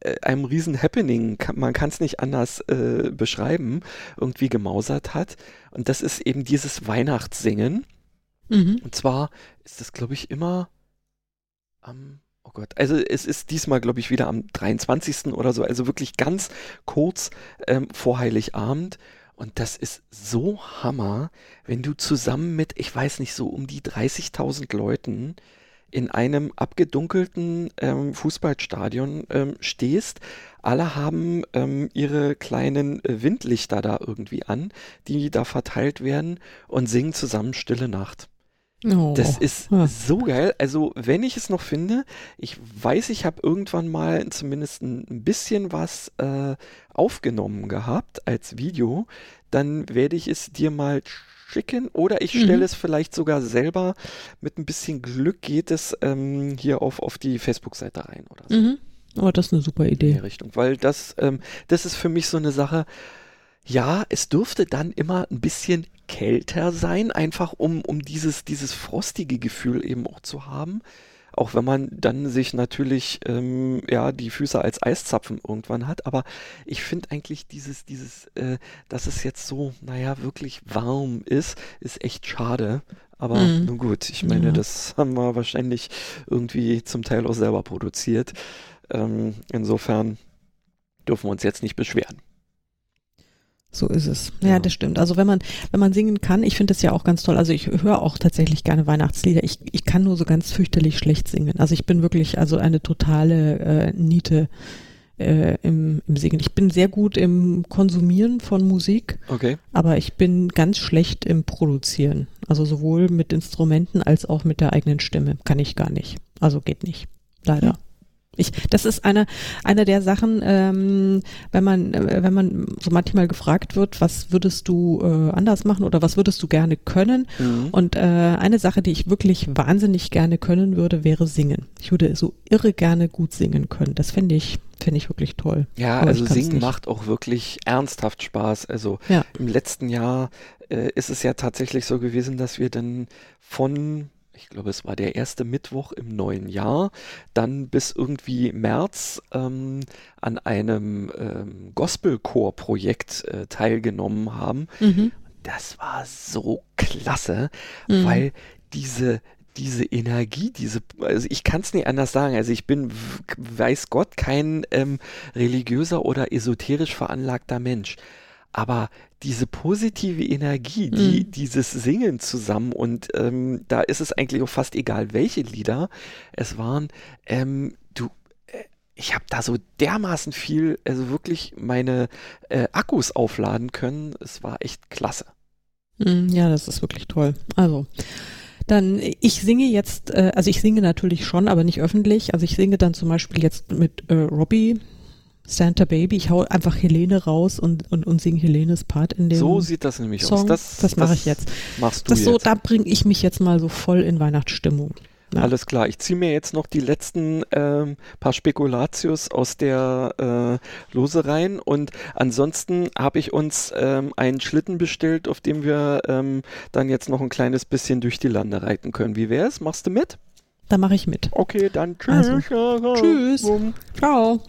äh, einem riesen Happening, man kann es nicht anders äh, beschreiben, irgendwie gemausert hat. Und das ist eben dieses Weihnachtssingen. Mhm. Und zwar ist das, glaube ich, immer am, oh Gott, also es ist diesmal, glaube ich, wieder am 23. oder so, also wirklich ganz kurz ähm, vor Heiligabend. Und das ist so Hammer, wenn du zusammen mit, ich weiß nicht, so um die 30.000 Leuten in einem abgedunkelten ähm, Fußballstadion ähm, stehst. Alle haben ähm, ihre kleinen äh, Windlichter da irgendwie an, die da verteilt werden und singen zusammen Stille Nacht. Oh. Das ist ja. so geil. Also, wenn ich es noch finde, ich weiß, ich habe irgendwann mal zumindest ein bisschen was äh, aufgenommen gehabt als Video, dann werde ich es dir mal schicken oder ich stelle mhm. es vielleicht sogar selber. Mit ein bisschen Glück geht es ähm, hier auf, auf die Facebook-Seite rein oder so. Mhm. Oh, das ist eine super Idee. In die Richtung, weil das, ähm, das ist für mich so eine Sache. Ja, es dürfte dann immer ein bisschen kälter sein, einfach um, um dieses, dieses frostige Gefühl eben auch zu haben. Auch wenn man dann sich natürlich ähm, ja die Füße als Eiszapfen irgendwann hat. Aber ich finde eigentlich dieses, dieses, äh, dass es jetzt so, naja, wirklich warm ist, ist echt schade. Aber mhm. nun gut, ich meine, ja. das haben wir wahrscheinlich irgendwie zum Teil auch selber produziert. Ähm, insofern dürfen wir uns jetzt nicht beschweren. So ist es. Ja, ja, das stimmt. Also wenn man, wenn man singen kann, ich finde das ja auch ganz toll. Also ich höre auch tatsächlich gerne Weihnachtslieder. Ich, ich kann nur so ganz fürchterlich schlecht singen. Also ich bin wirklich also eine totale äh, Niete äh, im, im Singen. Ich bin sehr gut im Konsumieren von Musik, okay. aber ich bin ganz schlecht im Produzieren. Also sowohl mit Instrumenten als auch mit der eigenen Stimme. Kann ich gar nicht. Also geht nicht. Leider. Hm. Ich, das ist eine, eine der Sachen, ähm, wenn man, äh, wenn man so manchmal gefragt wird, was würdest du äh, anders machen oder was würdest du gerne können? Mhm. Und äh, eine Sache, die ich wirklich wahnsinnig gerne können würde, wäre singen. Ich würde so irre gerne gut singen können. Das finde ich, finde ich wirklich toll. Ja, Aber also singen macht auch wirklich ernsthaft Spaß. Also ja. im letzten Jahr äh, ist es ja tatsächlich so gewesen, dass wir dann von ich glaube, es war der erste Mittwoch im neuen Jahr, dann bis irgendwie März ähm, an einem ähm, Gospelchor-Projekt äh, teilgenommen haben. Mhm. Das war so klasse, mhm. weil diese diese Energie, diese, also ich kann es nicht anders sagen. Also ich bin, weiß Gott, kein ähm, religiöser oder esoterisch veranlagter Mensch aber diese positive Energie, die mhm. dieses Singen zusammen und ähm, da ist es eigentlich auch fast egal, welche Lieder es waren. Ähm, du, äh, ich habe da so dermaßen viel, also wirklich meine äh, Akkus aufladen können. Es war echt klasse. Mhm, ja, das ist wirklich toll. Also dann ich singe jetzt, äh, also ich singe natürlich schon, aber nicht öffentlich. Also ich singe dann zum Beispiel jetzt mit äh, Robbie Santa Baby, ich hau einfach Helene raus und, und, und singe Helenes Part in dem So sieht das nämlich Song. aus. Das, das mache ich jetzt. Machst du das jetzt. So, da bringe ich mich jetzt mal so voll in Weihnachtsstimmung. Ja. Alles klar, ich ziehe mir jetzt noch die letzten ähm, paar Spekulatius aus der äh, Lose rein und ansonsten habe ich uns ähm, einen Schlitten bestellt, auf dem wir ähm, dann jetzt noch ein kleines bisschen durch die Lande reiten können. Wie wäre es? Machst du mit? Da mache ich mit. Okay, dann tschüss. Also, tschüss. Ciao.